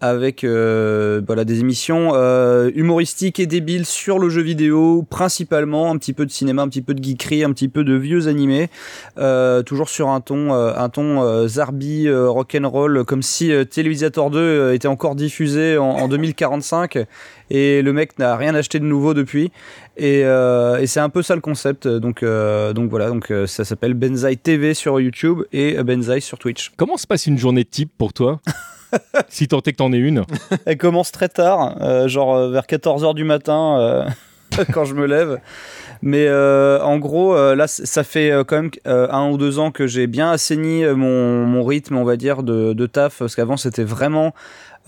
avec euh, voilà des émissions euh, humoristiques et débiles sur le jeu vidéo principalement un petit peu de cinéma un petit peu de geekery un petit peu de vieux animés euh, toujours sur un ton, euh, un ton euh, zarbi, euh, rock'n'roll, comme si euh, Télévisateur 2 euh, était encore diffusé en, en 2045 et le mec n'a rien acheté de nouveau depuis. Et, euh, et c'est un peu ça le concept. Donc, euh, donc voilà, donc euh, ça s'appelle Benzaï TV sur YouTube et Benzaï sur Twitch. Comment se passe une journée type pour toi Si tant est que t'en es une. Elle commence très tard, euh, genre vers 14h du matin quand je me lève. Mais euh, en gros, euh, là, ça fait euh, quand même un ou deux ans que j'ai bien assaini mon, mon rythme, on va dire, de, de taf. Parce qu'avant, c'était vraiment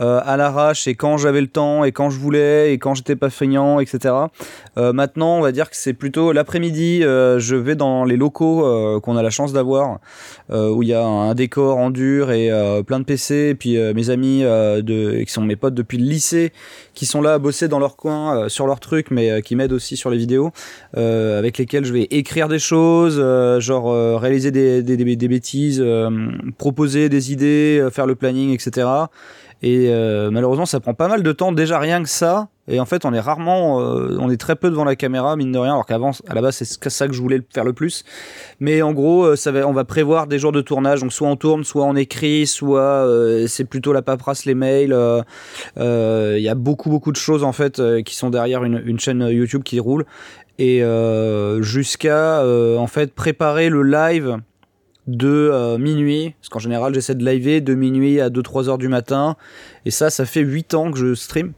euh, à l'arrache et quand j'avais le temps et quand je voulais et quand j'étais pas feignant, etc. Euh, maintenant, on va dire que c'est plutôt l'après-midi. euh, je vais dans les locaux euh, qu'on a la chance d'avoir, euh, où il y a un décor en dur et euh, plein de PC. Et puis mes amis de, qui sont mes potes depuis le lycée, qui sont là à bosser dans leur coin sur leurs trucs, mais qui m'aident aussi sur les vidéos, avec lesquels je vais écrire des choses, genre réaliser des, des, des, des bêtises, proposer des idées, faire le planning, etc. Et euh, malheureusement, ça prend pas mal de temps, déjà rien que ça. Et en fait, on est rarement, euh, on est très peu devant la caméra, mine de rien, alors qu'avant, à la base, c'est ce- ça que je voulais faire le plus. Mais en gros, euh, ça va, on va prévoir des jours de tournage, donc soit on tourne, soit on écrit, soit euh, c'est plutôt la paperasse, les mails. euh, euh, Il y a beaucoup, beaucoup de choses en fait qui sont derrière une, une chaîne YouTube qui roule. Et euh, jusqu'à euh, en fait préparer le live de euh, minuit, parce qu'en général j'essaie de liver de minuit à 2-3 heures du matin, et ça, ça fait 8 ans que je stream.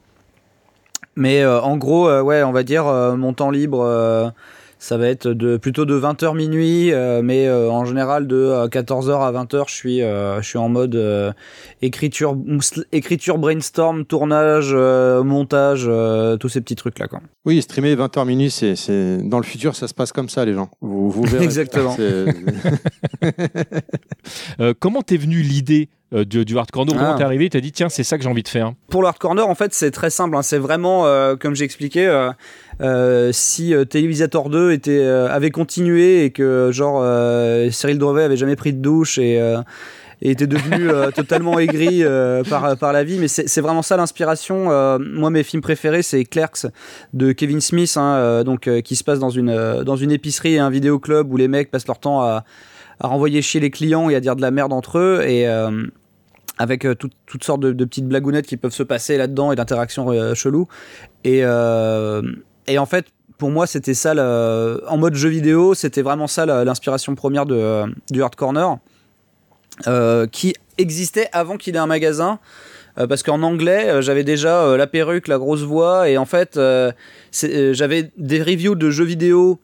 Mais euh, en gros, euh, ouais, on va dire mon temps libre, ça va être de, plutôt de 20h minuit, euh, mais euh, en général de 14h à 20h, je suis, euh, je suis en mode euh, écriture, écriture, brainstorm, tournage, euh, montage, euh, tous ces petits trucs-là. Quoi. Oui, streamer 20h minuit, c'est, c'est... dans le futur, ça se passe comme ça, les gens. Vous, vous verrez. Exactement. Euh, comment t'es venu l'idée euh, du, du hard corner Comment Ah. t'es arrivé T'as dit tiens, c'est ça que j'ai envie de faire. Pour le hard corner, en fait, c'est très simple. hein. C'est vraiment, euh, comme j'ai expliqué, euh, euh, si Télévisateur 2 était, avait continué et que, genre, Cyril Drevet avait jamais pris de douche et, et était devenu euh, totalement aigri euh, par, par la vie. Mais c'est c'est vraiment ça l'inspiration. Euh, moi, mes films préférés, c'est Clerks de Kevin Smith, hein, donc, qui se passe dans une, dans une épicerie et un vidéoclub où les mecs passent leur temps à, à renvoyer chier les clients et à dire de la merde entre eux. Et. Euh, avec toutes sortes de, petites blagounettes qui peuvent se passer là-dedans et d'interactions chelou et et en fait pour moi, c'était ça, en mode jeu vidéo, c'était vraiment ça l'inspiration première de, du Hard Corner, qui existait avant qu'il ait un magasin. Euh, parce qu'en anglais, euh, j'avais déjà euh, la perruque, la grosse voix, et en fait, j'avais des reviews de jeux vidéo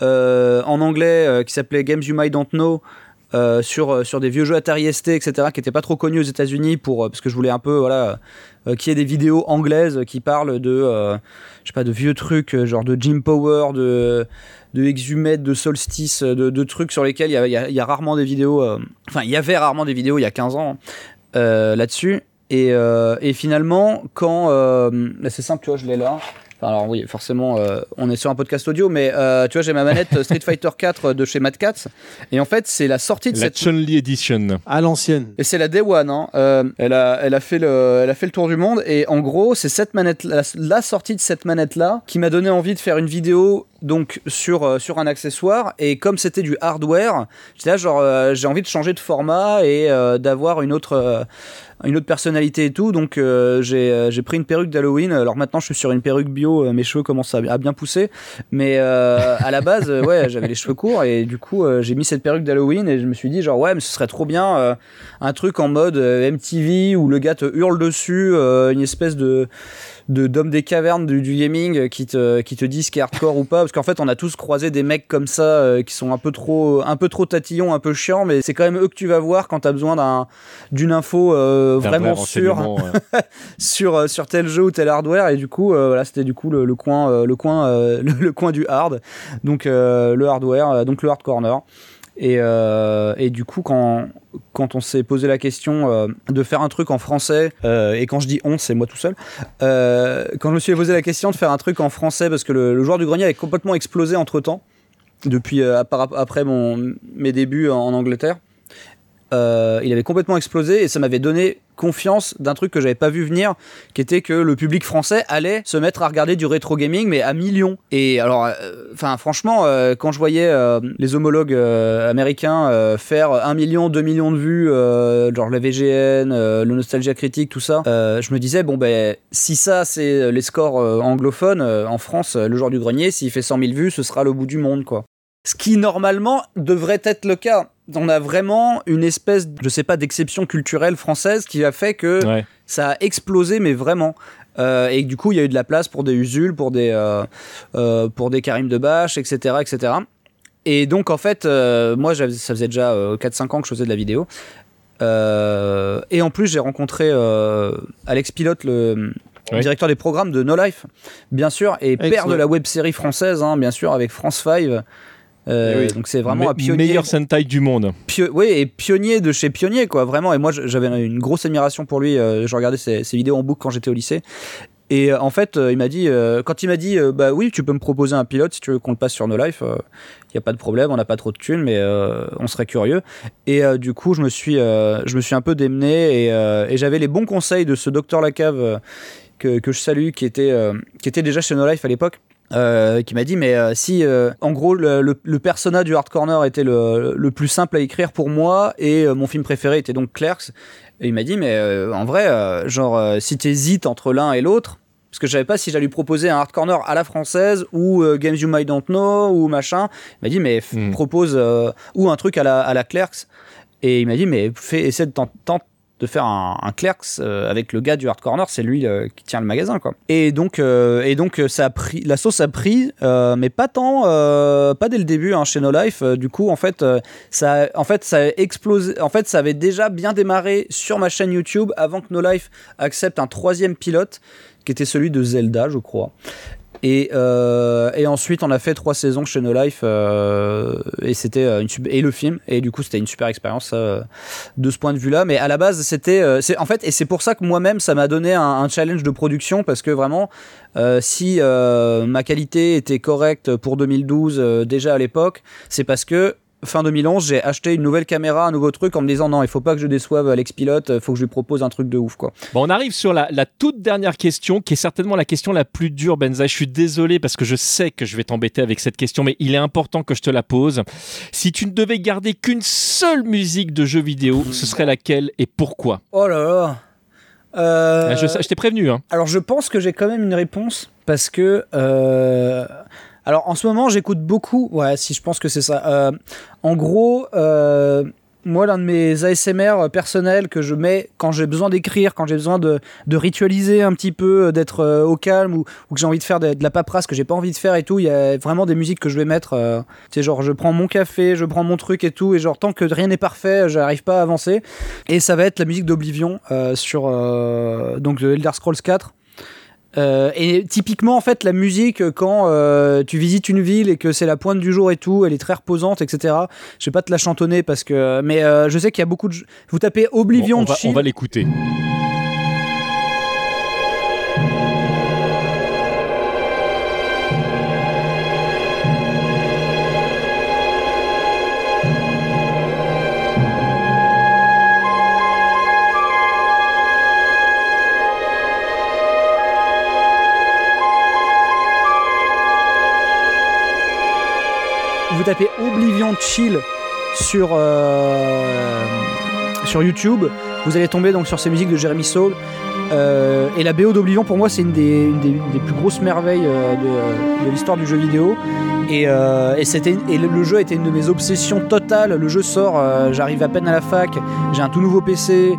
en anglais qui s'appelaient Games You Might Don't Know. Sur sur des vieux jeux Atari ST etc qui n'étaient pas trop connus aux États-Unis pour parce que je voulais un peu voilà qu'il y ait des vidéos anglaises qui parlent de je sais pas de vieux trucs genre de Jim Power de de Exhumed, de Solstice, de, trucs sur lesquels il y a, y a, rarement des vidéos. enfin, il y avait rarement des vidéos il y a 15 ans là-dessus. Et, euh, et finalement, quand. Euh, c'est simple, tu vois, je l'ai là alors oui, forcément, euh, on est sur un podcast audio, mais euh, tu vois, j'ai ma manette Street Fighter 4 de chez Mad et en fait, c'est la sortie de la cette Chun-Li Edition à l'ancienne. Et c'est la Day One. Hein. Euh, elle a, elle a fait le, elle a fait le tour du monde, et en gros, c'est cette manette, la, la, sortie de cette manette là, qui m'a donné envie de faire une vidéo donc sur sur un accessoire, et comme c'était du hardware, là genre j'ai envie de changer de format et d'avoir une autre une autre personnalité et tout. Donc euh, euh, j'ai pris une perruque d'Halloween. Alors maintenant je suis sur une perruque bio, euh, mes cheveux commencent à, bien pousser. Mais à la base, ouais, j'avais les cheveux courts et du coup j'ai mis cette perruque d'Halloween et je me suis dit genre ouais, mais ce serait trop bien un truc en mode MTV où le gars te hurle dessus, une espèce de de d'hommes des cavernes du, gaming qui te qui te disent qui est hardcore ou pas parce qu'en fait on a tous croisé des mecs comme ça euh, qui sont un peu trop un peu trop tatillons un peu chiants mais c'est quand même eux que tu vas voir quand tu as besoin d'un d'une info euh, vraiment sûre sur euh, sur tel jeu ou tel hardware. Et du coup voilà c'était du coup le, coin le coin le, coin du hard. Donc le hardware donc le hard corner et, euh, et, du coup, quand, on s'est posé la question euh, de faire un truc en français, euh, et quand je dis on, c'est moi tout seul, quand je me suis posé la question de faire un truc en français, parce que le, joueur du grenier avait complètement explosé entre temps, depuis après mes débuts en Angleterre, il avait complètement explosé et ça m'avait donné confiance d'un truc que j'avais pas vu venir, qui était que le public français allait se mettre à regarder du rétro gaming, mais à millions. Et alors, euh, enfin, franchement, euh, quand je voyais les homologues américains faire 1 million, 2 millions de vues, genre la VGN, le Nostalgia Critique, tout ça, je me disais, bon, ben, si ça, c'est les scores anglophones, en France, le genre du grenier, s'il fait 100 000 vues, ce sera le bout du monde, quoi. Ce qui, normalement, devrait être le cas on a vraiment une espèce, je sais pas, d'exception culturelle française qui a fait que ça a explosé, mais vraiment. Euh, et du coup, il y a eu de la place pour des Usul, pour des, euh, euh, pour des Karim Debache, etc., etc. Et donc, en fait, moi, ça faisait déjà 4-5 ans que je faisais de la vidéo. et en plus, j'ai rencontré Alex Pilote, le, directeur des programmes de No Life, bien sûr, et père de la web série française, hein, bien sûr, avec France 5. Euh, eh donc c'est vraiment un pionnier. Meilleur Sentai du monde. oui, et pionnier de chez pionnier, quoi, vraiment. Et moi, j'avais une grosse admiration pour lui. Euh, je regardais ses, vidéos en boucle quand j'étais au lycée. Et euh, en fait, il m'a dit, quand il m'a dit, bah oui, tu peux me proposer un pilote si tu veux qu'on le passe sur No Life, il n'y a pas de problème, on n'a pas trop de thunes, mais on serait curieux. Et du coup, je me suis, je me suis un peu démené et, j'avais les bons conseils de ce docteur Lacave que, que je salue, qui était, qui était déjà chez No Life à l'époque euh, qui m'a dit mais euh, si euh, en gros le, le, persona du Hard Corner était le, le, plus simple à écrire pour moi et mon film préféré était donc Clerks. Et il m'a dit mais en vrai genre si t'hésites entre l'un et l'autre parce que je savais pas si j'allais lui proposer un Hard Corner à la française ou Games You Might Don't Know ou machin. Il m'a dit mais hmm. propose ou un truc à la, à la Clerks. Et il m'a dit mais fais essaie de tenter de faire un, un clerks euh, avec le gars du hard corner, c'est lui euh, qui tient le magasin quoi. Et donc euh, et donc ça a pris la sauce a pris mais pas tant pas dès le début hein, chez No Life du coup en fait ça en fait ça a explosé en fait ça avait déjà bien démarré sur ma chaîne YouTube avant que No Life accepte un troisième pilote qui était celui de Zelda je crois et, euh, et, ensuite, on a fait trois saisons chez No Life euh, et c'était euh, une et le film et du coup c'était une super expérience euh, de ce point de vue-là. Mais à la base, c'était euh, en fait et c'est pour ça que moi-même ça m'a donné un, un, challenge de production parce que vraiment si ma qualité était correcte pour 2012 déjà à l'époque, c'est parce que fin 2011, j'ai acheté une nouvelle caméra, un nouveau truc en me disant non, il faut pas que je déçoive l'ex-pilote, il faut que je lui propose un truc de ouf quoi. Bon, on arrive sur la, la toute dernière question qui est certainement la question la plus dure, Benza. Je suis désolé parce que je sais que je vais t'embêter avec cette question, mais il est important que je te la pose. Si tu ne devais garder qu'une seule musique de jeu vidéo, ce serait laquelle et pourquoi? Oh là là euh, Ah, Je, je t'ai prévenu. Hein. Alors je pense que j'ai quand même une réponse parce que euh, alors en ce moment j'écoute beaucoup ouais si je pense que c'est ça Euh, en gros euh, moi l'un de mes ASMR personnels que je mets quand j'ai besoin d'écrire quand j'ai besoin de, ritualiser un petit peu d'être euh, au calme ou, que j'ai envie de faire de, la paperasse que j'ai pas envie de faire et tout il y a vraiment des musiques que je vais mettre euh, tu sais genre je prends mon café je prends mon truc et tout et genre tant que rien n'est parfait j'arrive pas à avancer. Et ça va être la musique d'Oblivion euh, sur euh, donc de Elder Scrolls 4 euh, et typiquement, en fait, la musique, quand euh, tu visites une ville et que c'est la pointe du jour et tout, elle est très reposante, etc. Je vais pas te la chantonner parce que, mais euh, je sais qu'il y a beaucoup de. Vous tapez Oblivion on, va, chill. on va l'écouter. Tapez Oblivion chill sur euh, sur YouTube. Vous allez tomber donc sur ces musiques de Jeremy Soule. Euh, et la BO d'Oblivion, pour moi, c'est une des, une des, une des plus grosses merveilles euh, de, de l'histoire du jeu vidéo. Et, euh, et, c'était, et le, le jeu a été une de mes obsessions totales. Le jeu sort, euh, j'arrive à peine à la fac, j'ai un tout nouveau PC,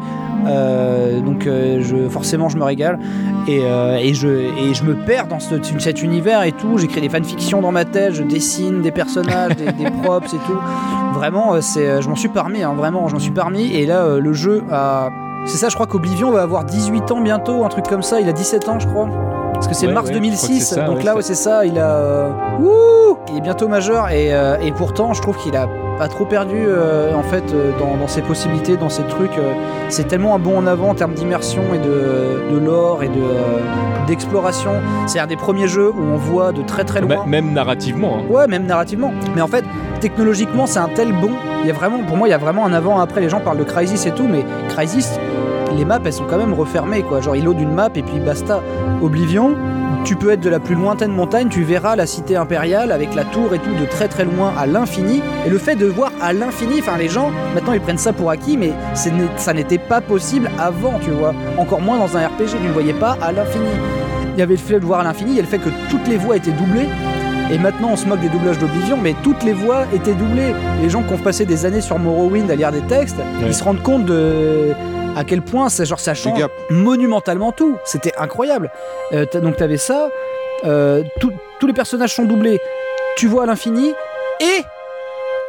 euh, donc euh, je, forcément je me régale. Et, euh, et, je, et je me perds dans ce- cet univers et tout. J'écris des fanfictions dans ma tête, je dessine des personnages, des, des props et tout. Vraiment, euh, c'est, euh, je m'en suis parmi, hein, vraiment, je m'en suis parmi. Et là, euh, le jeu a. C'est ça, je crois qu'Oblivion va avoir 18 ans bientôt, un truc comme ça. Il a 17 ans, je crois. Parce que c'est Ouais, mars ouais, je crois que 2006, c'est ça, donc ouais, là, c'est- ça. Il a. Wouh Il est bientôt majeur et, euh, et pourtant, je trouve qu'il a pas trop perdu euh, en fait dans, dans ses possibilités, dans ses trucs. c'est tellement un bond en avant en termes d'immersion et de, de lore et de, euh, d'exploration. C'est un des premiers jeux où on voit de très très loin. Même narrativement. hein. Ouais, même narrativement. Mais en fait, technologiquement, c'est un tel bond. Il y a vraiment, pour moi, il y a vraiment un avant après. Les gens parlent de Crysis et tout, mais Crysis, les maps, elles sont quand même refermées, quoi. Genre, il load une map et puis basta. Oblivion, tu peux être de la plus lointaine montagne, tu verras la cité impériale avec la tour et tout de très très loin à l'infini. Et le fait de voir à l'infini, enfin, les gens, maintenant, ils prennent ça pour acquis, mais ça n'était pas possible avant, tu vois. Encore moins dans un RPG, tu ne voyais pas à l'infini. Il y avait le fait de voir à l'infini, il y a le fait que toutes les voies étaient doublées. Et maintenant, on se moque des doublages d'Oblivion, mais toutes les voix étaient doublées. Les gens qui ont passé des années sur Morrowind à lire des textes, ils se rendent compte de à quel point ça, genre, ça change monumentalement tout. C'était incroyable. Euh, donc t'avais ça, euh, tout- tous les personnages sont doublés, tu vois à l'infini, et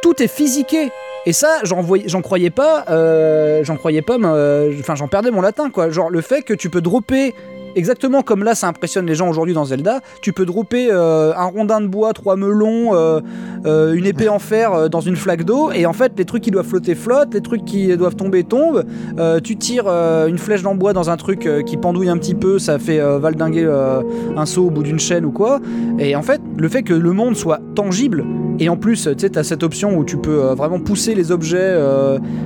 tout est physiqué. Et ça, j'en croyais pas, euh, j'en croyais pas, euh, enfin j'en perdais mon latin quoi. Genre le fait que tu peux dropper exactement comme là ça impressionne les gens aujourd'hui dans Zelda, tu peux dropper euh, un rondin de bois, trois melons, euh, euh, une épée en fer dans une flaque d'eau, et en fait les trucs qui doivent flotter flottent, les trucs qui doivent tomber tombent. Tu tires une flèche le bois dans un truc qui pendouille un petit peu, ça fait valdinguer un saut au bout d'une chaîne ou quoi. Et en fait, le fait que le monde soit tangible, et en plus, tu sais, t'as cette option où tu peux vraiment pousser les objets,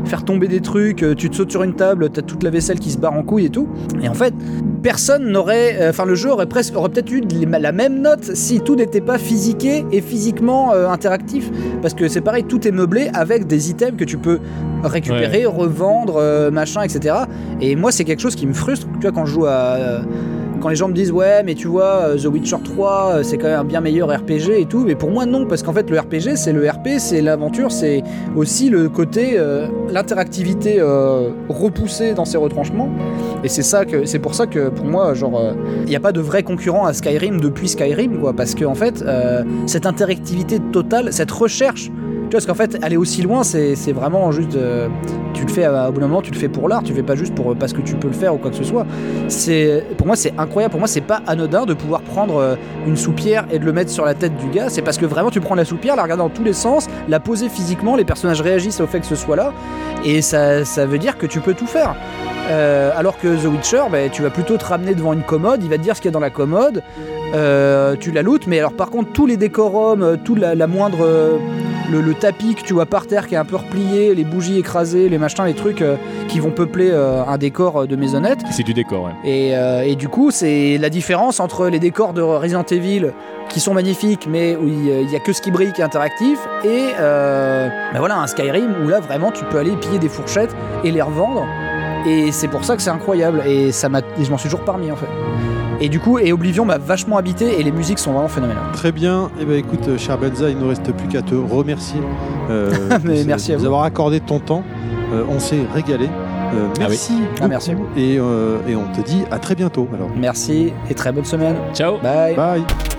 faire tomber des trucs, tu te sautes sur une table, t'as toute la vaisselle qui se barre en couille et tout. Et en fait, personne n'aurait. euh, Enfin, le jeu aurait presque aurait peut-être eu la même note si tout n'était pas physiqué et physiquement euh, interactif. Parce que c'est pareil, tout est meublé avec des items que tu peux récupérer, revendre, euh, machin, etc. Et moi, c'est quelque chose qui me frustre, tu vois, quand je joue à. quand les gens me disent ouais mais tu vois The Witcher 3 euh, c'est quand même un bien meilleur RPG et tout mais pour moi non parce qu'en fait le RPG c'est le RP c'est l'aventure c'est aussi le côté euh, l'interactivité euh, repoussée dans ses retranchements et c'est ça que c'est pour ça que pour moi genre il n'y a pas de vrai concurrent à Skyrim depuis Skyrim quoi parce que en fait euh, cette interactivité totale cette recherche tu vois, parce qu'en fait, aller aussi loin, c'est vraiment juste. euh, tu le fais au bout d'un moment, tu le fais pour l'art, tu le fais pas juste pour parce que tu peux le faire ou quoi que ce soit. Pour moi, c'est incroyable. Pour moi, c'est pas anodin de pouvoir prendre euh, une soupière et de le mettre sur la tête du gars. C'est parce que vraiment, tu prends la soupière, la regarder dans tous les sens, la poser physiquement, les personnages réagissent au fait que ce soit là, et ça, ça veut dire que tu peux tout faire. Euh, alors que The Witcher, bah, tu vas plutôt te ramener devant une commode, il va te dire ce qu'il y a dans la commode, euh, tu la lootes, mais alors par contre tous les décorums, euh, toute la, la moindre, le, le tapis que tu vois par terre qui est un peu replié, les bougies écrasées, les machins, les trucs euh, qui vont peupler euh, un décor de maisonnette. C'est du décor, ouais. Et, euh, et du coup, c'est la différence entre les décors de Resident Evil qui sont magnifiques, mais où il il y a que ce qui brille qui est interactif, et ben voilà, un Skyrim où là vraiment tu peux aller piller des fourchettes et les revendre. Et c'est pour ça que c'est incroyable, et ça m'a, et je m'en suis toujours parmi en fait. Et du coup, et Oblivion m'a vachement habité, et les musiques sont vraiment phénoménales. Très bien. Et ben écoute, euh, cher Benza, il ne nous reste plus qu'à te remercier. euh, Mais de- merci à de nous vous. avoir accordé ton temps. Euh, on s'est régalé. Euh, Ah oui. merci. Ah, beaucoup. merci à vous. Et, euh, et on te dit à très bientôt. Alors, Merci et très bonne semaine. Ciao Bye. bye.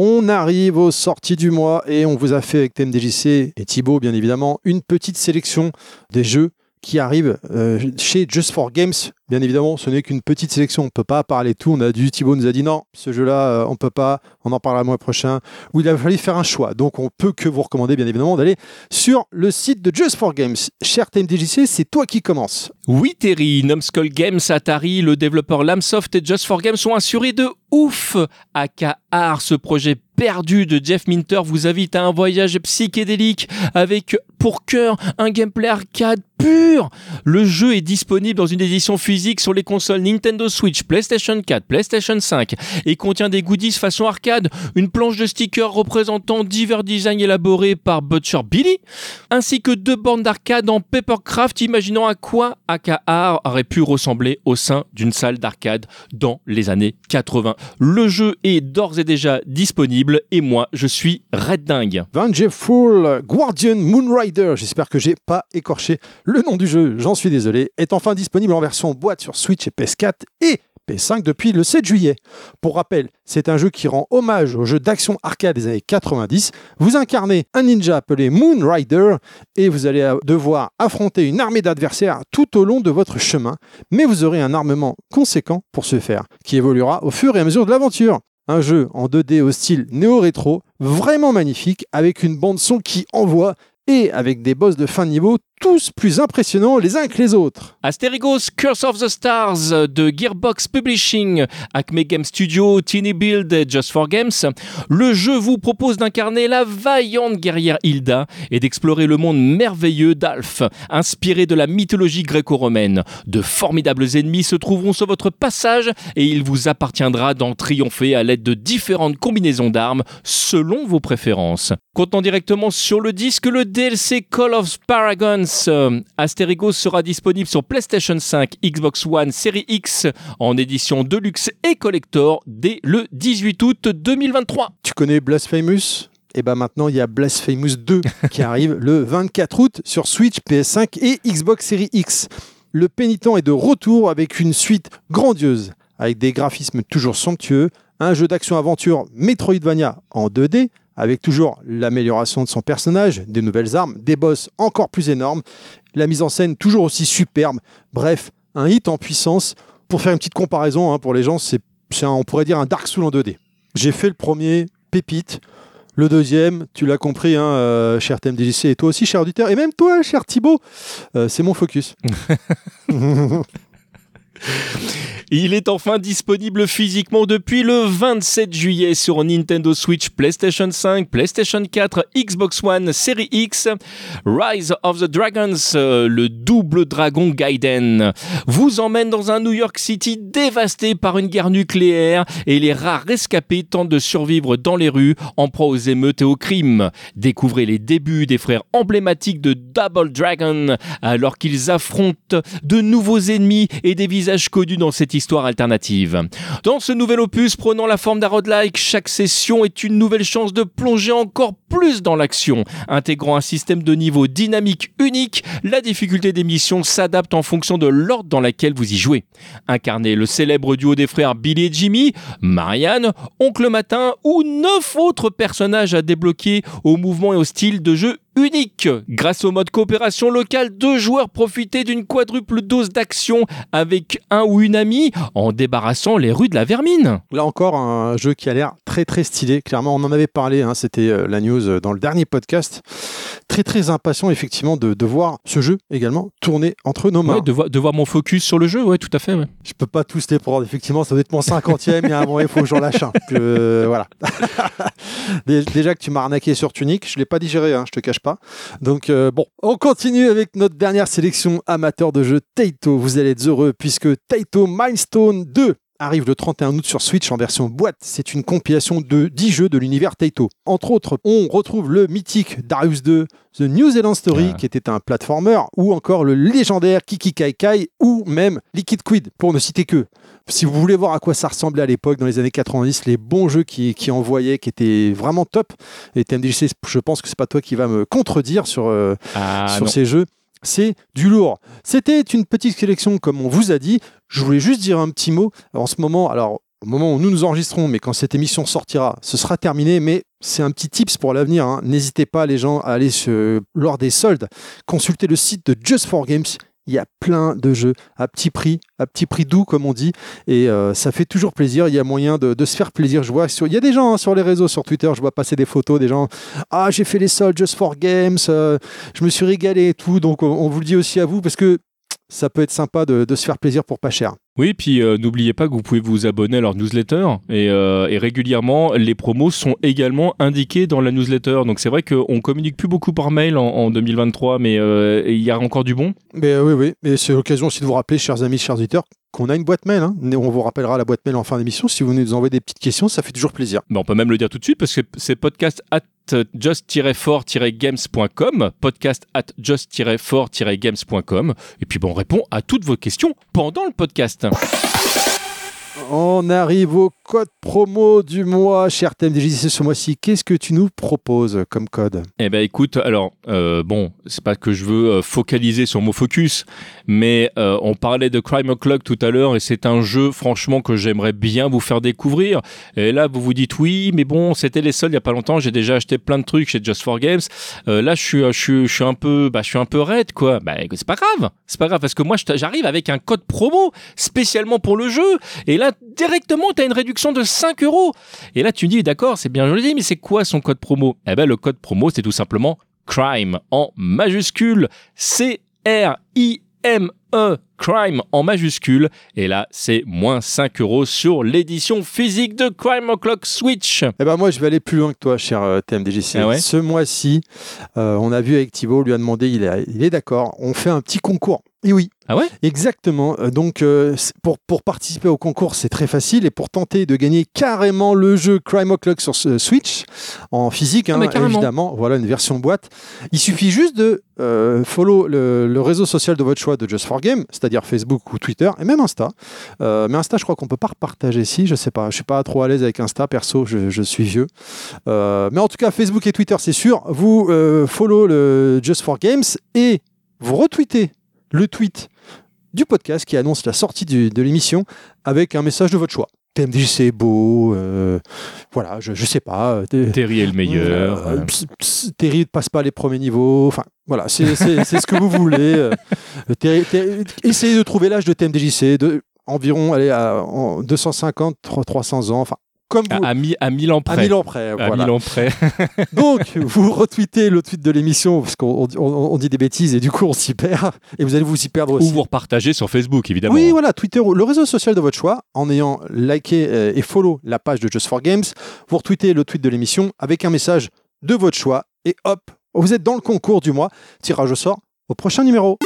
On arrive aux sorties du mois et on vous a fait avec TMDJC et Thibaut, bien évidemment, une petite sélection des jeux qui arrivent euh, chez Just for Games. Bien évidemment, ce n'est qu'une petite sélection. On ne peut pas parler tout. On a dû, Thibaut nous a dit non, ce jeu-là, euh, on peut pas. On en parlera le mois prochain. Il a fallu faire un choix. Donc, on peut que vous recommander, bien évidemment, d'aller sur le site de Just for Games. Cher TMDJC, c'est toi qui commence. Oui, Terry, Numskull Games, Atari, le développeur Lamsoft et Just for Games sont assurés de ouf. AKR, ce projet perdu de Jeff Minter, vous invite à un voyage psychédélique avec pour cœur un gameplay arcade pur. Le jeu est disponible dans une édition physique sur les consoles Nintendo Switch, PlayStation 4, PlayStation 5 et contient des goodies façon arcade, une planche de stickers représentant divers designs élaborés par Butcher Billy, ainsi que deux bornes d'arcade en papercraft imaginant à quoi AKR aurait pu ressembler au sein d'une salle d'arcade dans les années 80. Le jeu est d'ores et déjà disponible et moi je suis red dingue. Vengeful Guardian Moonrider, j'espère que j'ai pas écorché le nom du jeu, j'en suis désolé, est enfin disponible en version boîte sur Switch et PS4 et PS5 depuis le 7 juillet. Pour rappel, c'est un jeu qui rend hommage au jeu d'action arcade des années 90. Vous incarnez un ninja appelé Moonrider et vous allez devoir affronter une armée d'adversaires tout au long de votre chemin, mais vous aurez un armement conséquent pour ce faire, qui évoluera au fur et à mesure de l'aventure. Un jeu en 2D au style néo-rétro, vraiment magnifique, avec une bande son qui envoie et avec des boss de fin niveau tous plus impressionnants les uns que les autres. Asterigos Curse of the Stars de Gearbox Publishing, Acme Game Studio, Teeny Build et Just for Games, le jeu vous propose d'incarner la vaillante guerrière Hilda et d'explorer le monde merveilleux d'Alf, inspiré de la mythologie gréco-romaine. De formidables ennemis se trouveront sur votre passage et il vous appartiendra d'en triompher à l'aide de différentes combinaisons d'armes selon vos préférences. Comptant directement sur le disque le DLC Call of Paragons, euh, Asterigos sera disponible sur PlayStation 5, Xbox One, Série X en édition Deluxe et Collector dès le 18 août 2023. Tu connais Blasphemous? Et ben maintenant il y a Blasphemous 2 qui arrive le 24 août sur Switch, PS5 et Xbox Series X. Le pénitent est de retour avec une suite grandiose, avec des graphismes toujours somptueux, un jeu d'action-aventure Metroidvania en 2D, avec toujours l'amélioration de son personnage, des nouvelles armes, des boss encore plus énormes, la mise en scène toujours aussi superbe. Bref, un hit en puissance. Pour faire une petite comparaison hein, pour les gens, c'est, on pourrait dire un Dark Souls en 2D. J'ai fait le premier, pépite. Le deuxième, tu l'as compris, hein, euh, cher TMDJC, et toi aussi, cher auditeur, et même toi, cher Thibaut, euh, c'est mon focus. Il est enfin disponible physiquement depuis le 27 juillet sur Nintendo Switch, PlayStation 5, PlayStation 4, Xbox One, Série X, Rise of the Dragons, euh, le double dragon Gaiden, vous emmène dans un New York City dévasté par une guerre nucléaire et les rares rescapés tentent de survivre dans les rues en proie aux émeutes et aux crimes. Découvrez les débuts des frères emblématiques de Double Dragon alors qu'ils affrontent de nouveaux ennemis et des visages connus dans cette histoire alternative. Dans ce nouvel opus prenant la forme d'un roguelike, chaque session est une nouvelle chance de plonger encore plus dans l'action. Intégrant un système de niveau dynamique unique, la difficulté des missions s'adapte en fonction de l'ordre dans lequel vous y jouez. Incarnez le célèbre duo des frères Billy et Jimmy, Marianne, Oncle Matin ou neuf autres personnages à débloquer au mouvement et au style de jeu unique. Grâce au mode coopération locale, deux joueurs profitaient d'une quadruple dose d'action avec un ou une amie en débarrassant les rues de la vermine. Là encore, un jeu qui a l'air très très stylé. Clairement, on en avait parlé, hein, c'était euh, la news euh, dans le dernier podcast. Très très impatient effectivement de, de voir ce jeu également tourner entre nos mains. Ouais, de, voir- de voir mon focus sur le jeu, ouais, tout à fait. ouais. Je peux pas tous les prendre, effectivement, ça doit être mon 50e, il y a un moment, il faut que j'en lâche un. Que, voilà. Dé- Déjà que tu m'as arnaqué sur Tunic, je l'ai pas digéré, hein, je te cache pas. Donc euh, bon, on continue avec notre dernière sélection amateur de jeux Taito. Vous allez être heureux puisque Taito Milestone 2 arrive le 31 août sur Switch en version boîte. C'est une compilation de 10 jeux de l'univers Taito. Entre autres, on retrouve le mythique Darius 2, The New Zealand Story, Ah. qui était un platformer, ou encore le légendaire Kiki Kai Kai, ou même Liquid Quid, pour ne citer que. Si vous voulez voir à quoi ça ressemblait à l'époque, dans les années 90, les bons jeux qui, qui envoyaient, qui étaient vraiment top, et TMDJC, je pense que c'est pas toi qui va me contredire sur, euh, Ah, sur non. ces jeux. C'est du lourd. C'était une petite sélection, comme on vous a dit. Je voulais juste dire un petit mot. En ce moment, alors, au moment où nous nous enregistrons, mais quand cette émission sortira, ce sera terminé. Mais c'est un petit tips pour l'avenir. hein. N'hésitez pas, les gens, à aller se- lors des soldes, consulter le site de Just for Games. Il y a plein de jeux à petit prix, à petit prix doux, comme on dit. Et euh, ça fait toujours plaisir. Il y a moyen de, se faire plaisir. Je vois, il y a des gens hein, sur les réseaux, sur Twitter, je vois passer des photos des gens. Ah, j'ai fait les soldes Just for Games. euh, je me suis régalé et tout. Donc, on, vous le dit aussi à vous parce que ça peut être sympa de se faire plaisir pour pas cher. Oui, puis euh, n'oubliez pas que vous pouvez vous abonner à leur newsletter et, euh, et régulièrement les promos sont également indiqués dans la newsletter. Donc c'est vrai qu'on communique plus beaucoup par mail en, en 2023, mais euh, il y a encore du bon. Mais oui, oui. Mais c'est l'occasion aussi de vous rappeler, chers amis, chers auditeurs, qu'on a une boîte mail. hein. On vous rappellera la boîte mail en fin d'émission. Si vous nous envoyez des petites questions, ça fait toujours plaisir. On peut même le dire tout de suite parce que c'est podcast at just-for-games.com, podcast at just-for-games.com. Et puis bon, on répond à toutes vos questions pendant le podcast. abração. On arrive au code promo du mois, cher TMDJC, ce mois-ci. Qu'est-ce que tu nous proposes comme code? Eh ben écoute, alors euh, bon, c'est pas que je veux euh, focaliser sur mon focus, mais euh, on parlait de Crime O'Clock tout à l'heure et c'est un jeu franchement que j'aimerais bien vous faire découvrir. Et là vous vous dites oui, mais bon, c'était les soldes il y a pas longtemps, j'ai déjà acheté plein de trucs chez Just for Games. Là je suis, je suis, je suis un peu, bah je suis un peu raide quoi. Bah c'est pas grave, c'est pas grave parce que moi j'arrive avec un code promo spécialement pour le jeu et là directement tu as une réduction de 5 euros. Et là tu me dis d'accord, c'est bien joli, mais c'est quoi son code promo? Eh ben le code promo c'est tout simplement crime en majuscule. C-R-I-M-E. Crime en majuscule. Et là, c'est moins 5 euros sur l'édition physique de Crime O'Clock Switch. Eh ben moi, je vais aller plus loin que toi, cher euh, TMDJC. Ah ouais? Ce mois-ci, euh, on a vu avec Thibaut, on lui a demandé, il est, il est d'accord, on fait un petit concours. Et oui, Ah ouais? Exactement. Euh, Donc, euh, pour, pour participer au concours, c'est très facile. Et pour tenter de gagner carrément le jeu Crime O'Clock sur ce Switch, en physique, Ah, hein, carrément. évidemment, voilà une version boîte, il suffit juste de euh, follow le, le réseau social de votre choix de Just for Game, c'est-à-dire Facebook ou Twitter, et même Insta. Euh, mais Insta, je crois qu'on peut pas repartager ici, je sais pas. Je suis pas trop à l'aise avec Insta, perso, je, je suis vieux. Euh, mais en tout cas, Facebook et Twitter, c'est sûr. Vous euh, follow le Just for Games et vous retweetez le tweet du podcast qui annonce la sortie du- de l'émission avec un message de votre choix. TMDJ, c'est beau, euh, voilà, je, je sais pas. euh, Terry est le meilleur. euh, ps- Terry ne passe pas les premiers niveaux. Enfin, voilà, c'est ce que vous voulez. euh, Terry- Terry- essayez de trouver l'âge de TMDJC, de environ allez, à, en 250, 300 ans. Enfin, comme vous. à, à, mi- à 1000 ans à près. 1000 ans près. À voilà. 1000 ans près. Donc, vous retweetez le tweet de l'émission, parce qu'on on- on- on dit des bêtises et du coup, on s'y perd. Et vous allez vous y perdre Ou aussi. vous repartagez sur Facebook, évidemment. Oui, voilà, Twitter, le réseau social de votre choix, en ayant liké euh, et follow la page de Just for Games, vous retweetez le tweet de l'émission avec un message de votre choix, et hop, vous êtes dans le concours du mois. Tirage au sort au prochain numéro.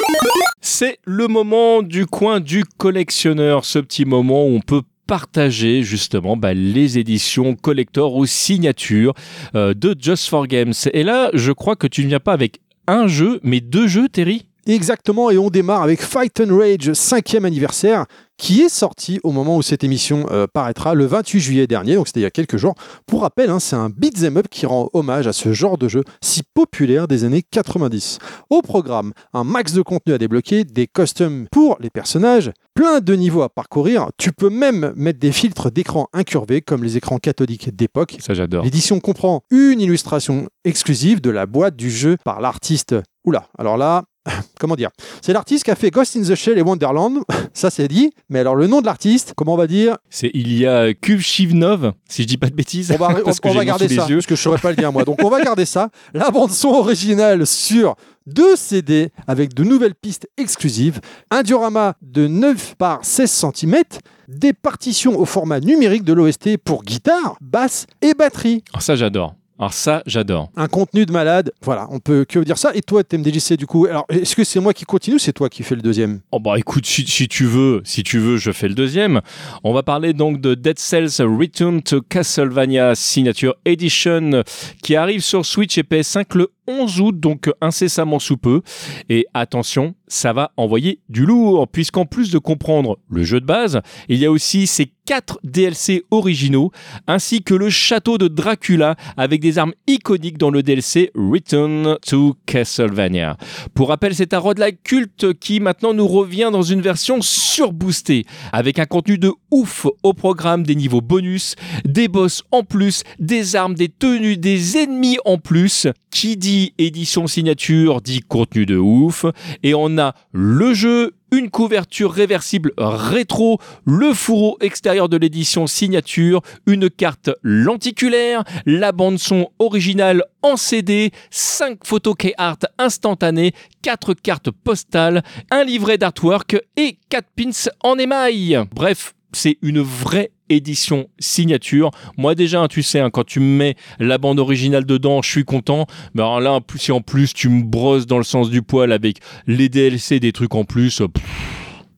C'est le moment du coin du collectionneur, ce petit moment où on peut partager justement bah, les éditions collector ou signatures euh, de Just for Games. Et là, je crois que tu ne viens pas avec un jeu, mais deux jeux, Terry? Exactement, et on démarre avec Fight and Rage 5e anniversaire, qui est sorti au moment où cette émission euh, paraîtra le 28 juillet dernier, donc c'était il y a quelques jours. Pour rappel, hein, c'est un beat'em up qui rend hommage à ce genre de jeu si populaire des années 90. Au programme, un max de contenu à débloquer, des costumes pour les personnages, plein de niveaux à parcourir. Tu peux même mettre des filtres d'écran incurvés comme les écrans cathodiques d'époque. Ça, j'adore. L'édition comprend une illustration exclusive de la boîte du jeu par l'artiste. Oula, alors là, comment dire? C'est l'artiste qui a fait Ghost in the Shell et Wonderland. Ça, c'est dit. Mais alors, le nom de l'artiste, comment on va dire? C'est il y a Shivnov, si je dis pas de bêtises. On va, parce que on va garder ça, yeux. parce que je saurais pas le dire moi. Donc, on va garder ça. La bande-son originale sur deux CD avec de nouvelles pistes exclusives, un diorama de 9 par 16 cm, des partitions au format numérique de l'OST pour guitare, basse et batterie. Alors ça, j'adore. Alors ça, j'adore. Un contenu de malade. Voilà, on peut que dire ça. Et toi, TMDJC, du coup, alors est-ce que c'est moi qui continue ou c'est toi qui fais le deuxième? Oh bah écoute, si, si tu veux, si tu veux, je fais le deuxième. On va parler donc de Dead Cells Return to Castlevania Signature Edition qui arrive sur Switch et PS5 le 11 août, donc incessamment sous peu. Et attention, ça va envoyer du lourd, puisqu'en plus de comprendre le jeu de base, il y a aussi ces quatre DLC originaux, ainsi que le château de Dracula avec des armes iconiques dans le DLC Return to Castlevania. Pour rappel, c'est un roguelike culte qui maintenant nous revient dans une version surboostée, avec un contenu de ouf au programme, des niveaux bonus, des boss en plus, des armes, des tenues, des ennemis en plus. Qui dit édition signature dit contenu de ouf. Et on a le jeu, une couverture réversible rétro, le fourreau extérieur de l'édition signature, une carte lenticulaire, la bande son originale en CD, 5 photos K-Art instantanées, 4 cartes postales, un livret d'artwork et 4 pins en émail. Bref, c'est une vraie édition signature. Moi déjà, hein, tu sais, hein, quand tu me mets la bande originale dedans, je suis content. Mais alors là, si en plus tu me brosses dans le sens du poil avec les DLC, des trucs en plus, euh, pff,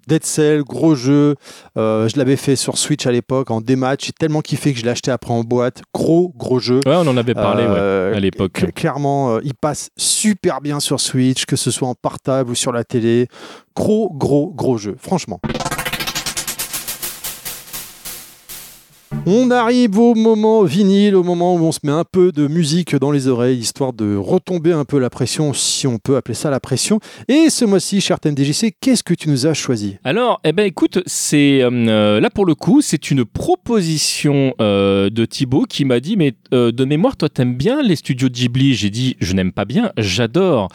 Dead Cell, gros jeu. Euh, je l'avais fait sur Switch à l'époque en démat. J'ai tellement kiffé que je l'ai acheté après en boîte. Gros, gros jeu. ouais, on en avait parlé ouais, Euh, à l'époque. cl- Clairement, euh, il passe super bien sur Switch, que ce soit en portable ou sur la télé. Gros, gros, gros jeu, franchement. On arrive au moment vinyle, au moment où on se met un peu de musique dans les oreilles, histoire de retomber un peu la pression, si on peut appeler ça la pression. Et ce mois-ci, cher TMDJC, qu'est-ce que tu nous as choisi? Alors, eh ben écoute, c'est euh, là pour le coup, c'est une proposition euh, de Thibaut qui m'a dit, mais euh, de mémoire, toi t'aimes bien les studios Ghibli? J'ai dit, je n'aime pas bien, j'adore.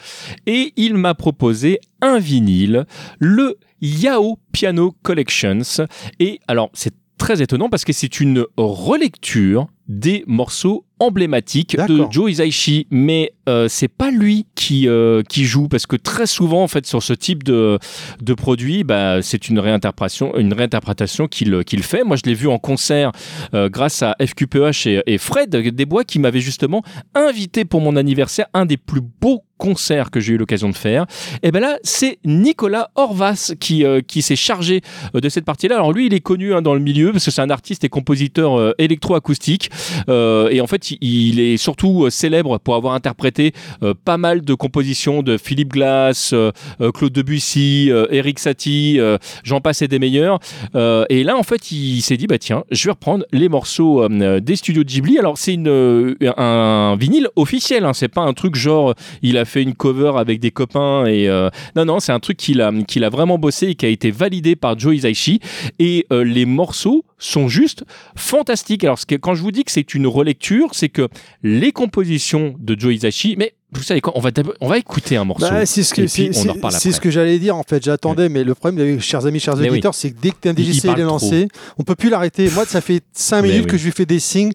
Et il m'a proposé un vinyle, le Yao Piano Collections. Et alors, c'est très étonnant parce que c'est une relecture des morceaux emblématiques de. Joe Hisaishi, mais euh, c'est pas lui qui euh, qui joue parce que très souvent en fait sur ce type de de produit, bah, c'est une réinterprétation une réinterprétation qu'il qu'il fait. Moi, je l'ai vu en concert euh, grâce à FQPH et, et Fred Desbois qui m'avait justement invité pour mon anniversaire un des plus beaux concerts que j'ai eu l'occasion de faire. Et ben là, c'est Nicolas Horvas qui euh, qui s'est chargé euh, de cette partie-là. Alors lui, il est connu hein, dans le milieu parce que c'est un artiste et compositeur euh, électroacoustique et en fait, il, est surtout euh, célèbre pour avoir interprété euh, pas mal de compositions de Philippe Glass, euh, Claude Debussy, Eric Satie, j'en passe et des meilleurs. Et là, en fait, il s'est dit, bah tiens, je vais reprendre les morceaux des studios Ghibli. Alors, c'est une un vinyle officiel, hein, c'est pas un truc genre, il a fait une cover avec des copains et non, non, c'est un truc qu'il a, qu'il a vraiment bossé et qui a été validé par Joe Hisaishi. Et les morceaux sont juste fantastiques. Alors, quand je vous dis que c'est une relecture, c'est que les compositions de Joe Hisaishi, mais vous savez quoi, on va, on va écouter un morceau. Bah, c'est ce que c'est ce que j'allais dire en fait. J'attendais, mais le problème, chers amis, chers oui. auditeurs, c'est que dès que il TMDJC il est lancé, on peut plus l'arrêter. Moi, ça fait 5 Mais minutes oui. que je lui fais des signes.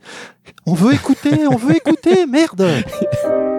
On veut écouter, on veut écouter, merde.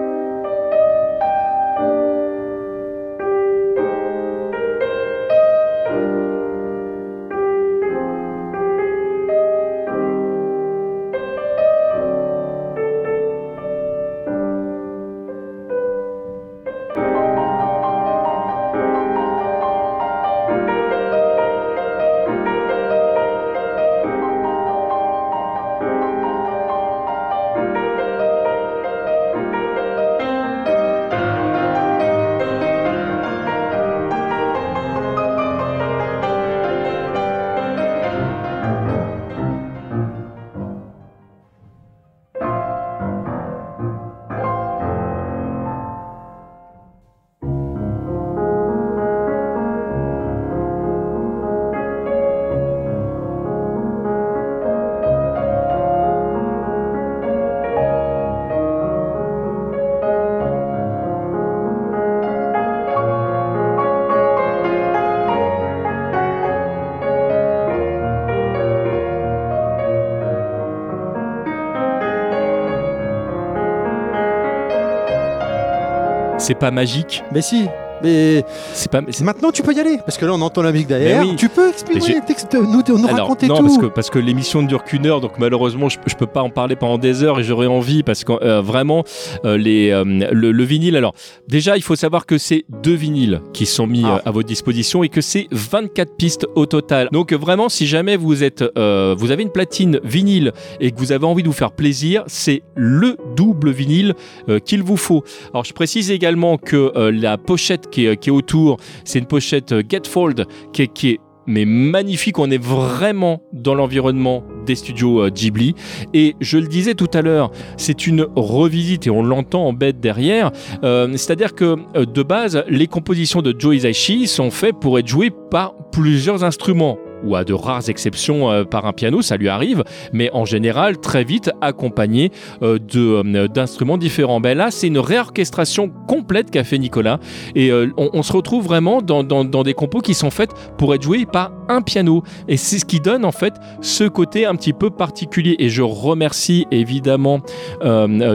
c'est pas magique. Mais si, mais C'est pas. c'est maintenant tu peux y aller parce que là on entend la musique derrière. Oui. Tu peux expliquer, nous, nous Alors, raconter non, tout. parce que, parce que l'émission ne dure qu'une heure, donc malheureusement, je, je peux pas en parler pendant des heures et j'aurais envie parce que euh, vraiment, euh, les, euh, le, le vinyle. Alors, déjà, il faut savoir que c'est deux vinyles qui sont mis Ah. à votre disposition et que c'est 24 pistes au total. Donc, vraiment, si jamais vous êtes, vous avez une platine vinyle et que vous avez envie de vous faire plaisir, c'est le double vinyle qu'il vous faut. Alors, je précise également que la pochette qui est, autour, c'est une pochette euh, Getfold qui est, qui mais magnifique. On est vraiment dans l'environnement des studios euh, Ghibli. Et je le disais tout à l'heure, c'est une revisite et on l'entend en bête derrière. Euh, C'est-à-dire que de base, les compositions de Joe Hisaishi sont faites pour être jouées par plusieurs instruments ou à de rares exceptions euh, par un piano, ça lui arrive, mais en général très vite accompagné euh, euh, d'instruments différents. Ben là, c'est une réorchestration complète qu'a fait Nicolas, et on, se retrouve vraiment dans, dans- des compos qui sont faites pour être joués par un piano, et c'est ce qui donne en fait ce côté un petit peu particulier. Et je remercie évidemment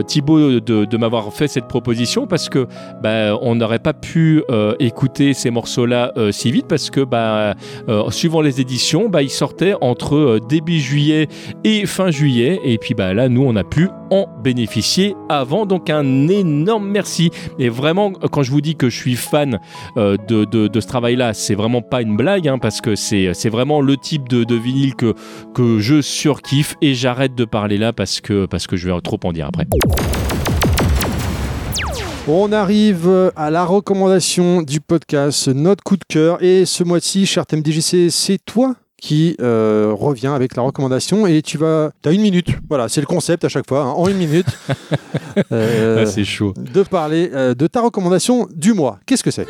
Thibaut de, m'avoir fait cette proposition parce que bah, on n'aurait pas pu écouter ces morceaux-là euh, si vite parce que euh, suivant les éditions, bah, ils sortaient entre euh, début juillet et fin juillet. Et puis bah, là, nous, on a pu en bénéficier avant. Donc un énorme merci. Et vraiment, quand je vous dis que je suis fan euh, de, ce travail-là, c'est vraiment pas une blague hein, parce que c'est vraiment le type de, vinyle que, je surkiffe. Et j'arrête de parler là parce que je vais trop en dire après. On arrive à la recommandation du podcast, notre coup de cœur. Et ce mois-ci, cher TMDJC, c'est toi qui euh, revient avec la recommandation et tu vas... Tu as une minute. Voilà, c'est le concept à chaque fois. hein, en une minute. euh, Ah, c'est chaud. de parler euh, de ta recommandation du mois. Qu'est-ce que c'est?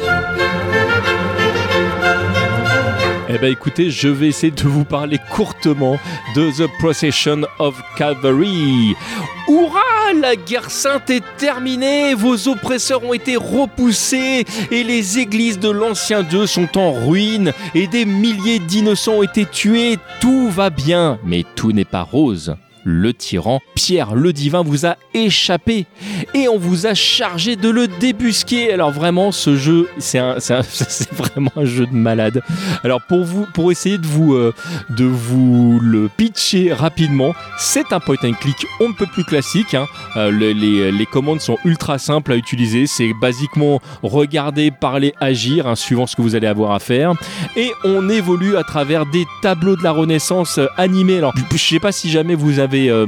Eh ben écoutez, je vais essayer de vous parler courtement de The Procession of Calvary. Hurrah La guerre sainte est terminée, vos oppresseurs ont été repoussés et les églises de l'ancien Dieu sont en ruine et des milliers d'innocents ont été tués. Tout va bien, mais tout n'est pas rose. Le tyran, Pierre le divin, vous a échappé et on vous a chargé de le débusquer. Alors vraiment, ce jeu, c'est vraiment un jeu de malade. Alors pour vous, pour essayer de vous, euh, de vous le pitcher rapidement, c'est un point and click on ne peut plus classique. hein. Euh, le- les, les commandes sont ultra simples à utiliser. C'est basiquement regarder, parler, agir, hein, suivant ce que vous allez avoir à faire. Et on évolue à travers des tableaux de la Renaissance euh, animés. Alors je sais pas si jamais vous avez, euh,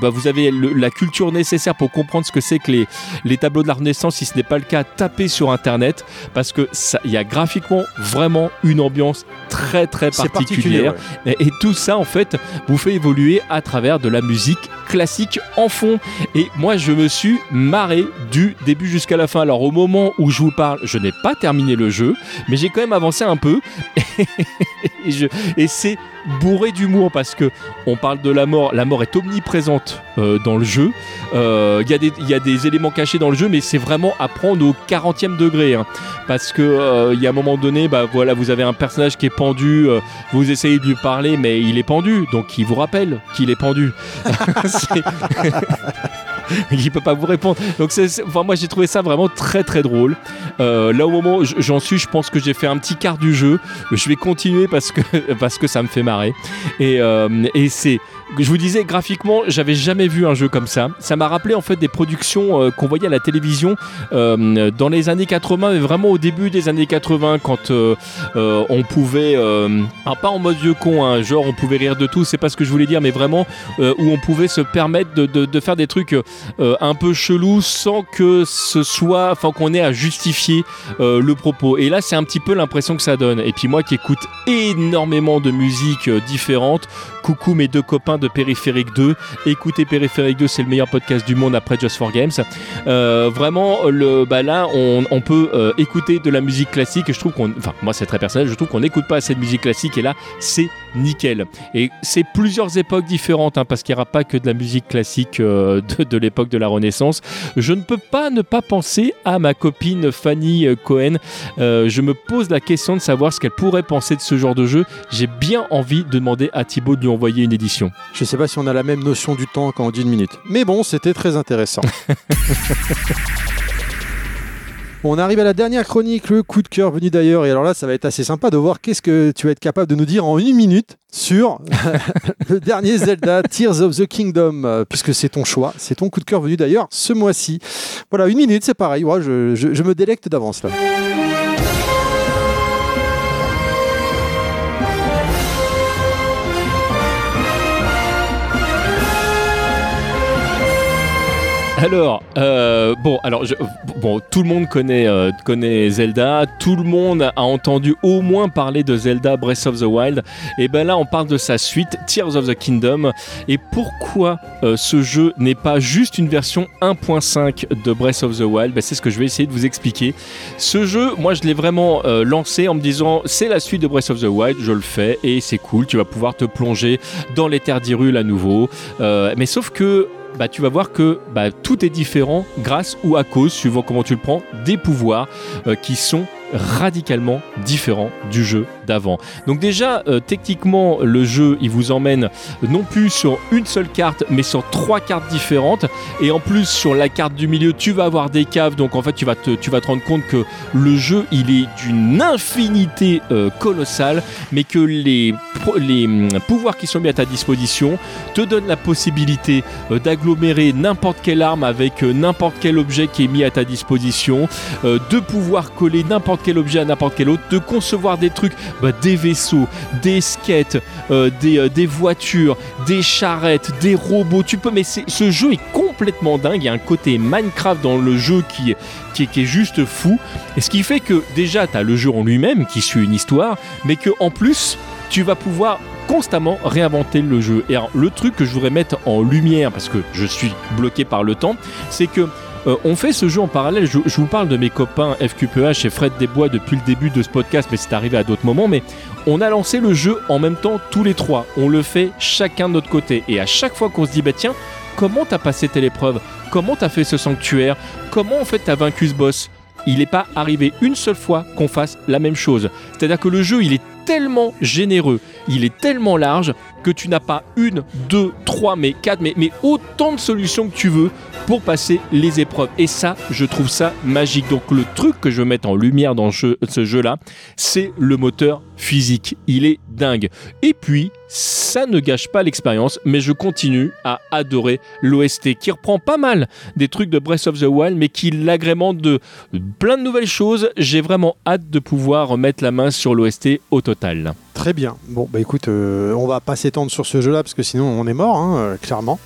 bah, vous avez le- la culture nécessaire pour comprendre ce que c'est que les, les tableaux de la Renaissance. Si ce n'est pas le cas, tapez sur internet parce que il y a graphiquement vraiment une ambiance très très particulière. ouais. Et, et tout ça, en fait, vous fait évoluer à travers de la musique classique en fond. Et moi, je me suis marré du début jusqu'à la fin. Alors, au moment où je vous parle, je n'ai pas terminé le jeu, mais j'ai quand même avancé un peu. et je- et c'est bourré d'humour parce que on parle de la mort. La mort est omniprésente euh, dans le jeu. Euh, Il y, a des- il y a des éléments cachés dans le jeu, mais c'est vraiment à prendre au 40e degré. hein. parce que euh, il y a un moment donné, bah voilà, vous avez un personnage qui est pendu. vous essayez de lui parler, mais il est pendu, donc il vous rappelle qu'il est pendu. Il peut pas vous répondre. Donc c'est, enfin, moi j'ai trouvé ça vraiment très très drôle. Euh, là au moment où j'en suis, je pense que j'ai fait un petit quart du jeu. Je vais continuer parce que parce que ça me fait marrer. Et, euh, et c'est je vous disais graphiquement, j'avais jamais vu un jeu comme ça. Ça m'a rappelé en fait des productions euh, qu'on voyait à la télévision euh, dans les années 80, mais vraiment au début des années 80, quand euh, on pouvait, alors pas en mode vieux con, hein, genre on pouvait rire de tout, c'est pas ce que je voulais dire, mais vraiment où on pouvait se permettre de, de- faire des trucs un peu chelous sans que ce soit, enfin qu'on ait à justifier le propos. Et là, c'est un petit peu l'impression que ça donne. Et puis moi qui écoute énormément de musique différente, coucou mes deux copains de Périphérique 2. Écoutez Périphérique 2, c'est le meilleur podcast du monde après Just for Games. Euh, vraiment, le, bah là, on, peut euh, écouter de la musique classique. Je trouve qu'on, moi c'est très personnel, je trouve qu'on n'écoute pas assez de musique classique. Et là, c'est nickel. Et c'est plusieurs époques différentes, hein, parce qu'il n'y aura pas que de la musique classique euh, de, de l'époque de la Renaissance. Je ne peux pas ne pas penser à ma copine Fanny Cohen. Je me pose la question de savoir ce qu'elle pourrait penser de ce genre de jeu. J'ai bien envie de demander à Thibaut de lui envoyer une édition. Je sais pas si on a la même notion du temps quand on dit une minute. Mais bon, c'était très intéressant. On arrive à la dernière chronique, le coup de cœur venu d'ailleurs. Et alors là, ça va être assez sympa de voir qu'est-ce que tu vas être capable de nous dire en une minute sur le dernier Zelda, Tears of the Kingdom, euh, puisque c'est ton choix, c'est ton coup de cœur venu d'ailleurs ce mois-ci. Voilà, une minute, c'est pareil. Ouais, je, je- je me délecte d'avance là. Alors, euh, bon, alors, bon, tout le monde connaît, euh, connaît Zelda, tout le monde a entendu au moins parler de Zelda Breath of the Wild. Et ben là, on parle de sa suite, Tears of the Kingdom. Et pourquoi euh, ce jeu n'est pas juste une version 1.5 de Breath of the Wild? Ben, C'est ce que je vais essayer de vous expliquer. Ce jeu, moi, je l'ai vraiment lancé en me disant, c'est la suite de Breath of the Wild, je le fais et c'est cool. Tu vas pouvoir te plonger dans les terres d'Hyrule à nouveau. Mais sauf que bah, tu vas voir que bah, tout est différent grâce ou à cause, suivant comment tu le prends, des pouvoirs euh, qui sont radicalement différents du jeu d'avant. Donc déjà, euh, techniquement, le jeu, il vous emmène non plus sur une seule carte, mais sur trois cartes différentes. Et en plus, sur la carte du milieu, tu vas avoir des caves. Donc en fait, tu vas te, rendre compte que le jeu, il est d'une infinité euh, colossale, mais que les, hum, pouvoirs qui sont mis à ta disposition te donnent la possibilité euh, d'agglomérer n'importe quelle arme avec n'importe quel objet qui est mis à ta disposition, de pouvoir coller n'importe quel objet à n'importe quel autre, de concevoir des trucs, bah, des vaisseaux, des skates, euh, des, euh, des voitures, des charrettes, des robots. Tu peux, mais ce jeu est complètement dingue. Il y a un côté Minecraft dans le jeu qui, qui, qui est juste fou. Et ce qui fait que déjà, tu as le jeu en lui-même qui suit une histoire, mais que en plus, tu vas pouvoir constamment réinventer le jeu. Et le truc que je voudrais mettre en lumière, parce que je suis bloqué par le temps, c'est que euh, on fait ce jeu en parallèle. Je, vous parle de mes copains FQPH et Fred Desbois depuis le début de ce podcast, mais c'est arrivé à d'autres moments. Mais on a lancé le jeu en même temps tous les trois. On le fait chacun de notre côté. Et à chaque fois qu'on se dit, bah tiens, comment t'as passé telle épreuve? Comment t'as fait ce sanctuaire? Comment en fait t'as vaincu ce boss? Il n'est pas arrivé une seule fois qu'on fasse la même chose. C'est-à-dire que le jeu, il est tellement généreux, il est tellement large que tu n'as pas une, deux, trois, mais quatre, mais, mais autant de solutions que tu veux pour passer les épreuves. Et ça, je trouve ça magique. Donc le truc que je veux en lumière dans ce, ce jeu-là, c'est le moteur physique. Il est dingue. Et puis, ça ne gâche pas l'expérience, mais je continue à adorer l'OST qui reprend pas mal des trucs de Breath of the Wild, mais qui l'agrémente de plein de nouvelles choses. J'ai vraiment hâte de pouvoir mettre la main sur l'OST au total. Très bien. Bon, bah écoute, euh, on va pas s'étendre sur ce jeu-là parce que sinon on est mort, hein, euh, clairement.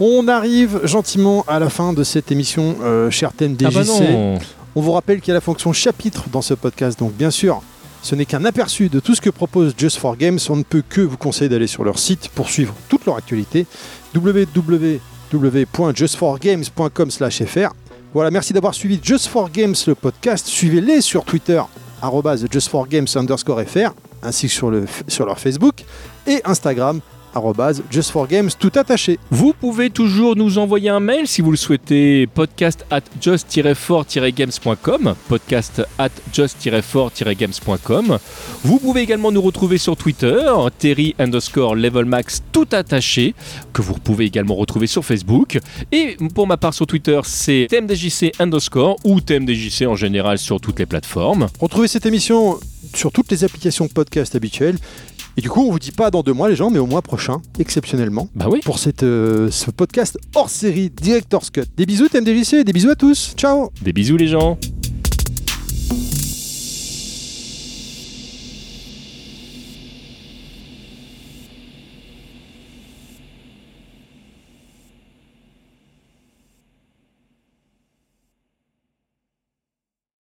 On arrive gentiment à la fin de cette émission, euh, cher TMDJC. Ah bah non On vous rappelle qu'il y a la fonction chapitre dans ce podcast, donc bien sûr, ce n'est qu'un aperçu de tout ce que propose Just for Games. On ne peut que vous conseiller d'aller sur leur site pour suivre toute leur actualité www.justforgames.com/fr. Voilà, merci d'avoir suivi Just for Games le podcast. Suivez-les sur Twitter underscore fr ainsi que sur, le, sur leur Facebook et Instagram justforgames tout attaché. Vous pouvez toujours nous envoyer un mail si vous le souhaitez, podcast at just-for-games.com, podcast at just-for-games.com. Vous pouvez également nous retrouver sur Twitter, Terry underscore levelmax tout attaché, que vous pouvez également retrouver sur Facebook. Et pour ma part sur Twitter, c'est tmdjc underscore ou tmdjc en général sur toutes les plateformes. Retrouvez cette émission sur toutes les applications de podcast habituelles. Et du coup, on vous dit pas dans deux mois, les gens, mais au mois prochain, exceptionnellement, Bah oui. pour cette, euh, ce podcast hors série Director's Cut. Des bisous, TMDJC, des bisous à tous. Ciao Des bisous les gens.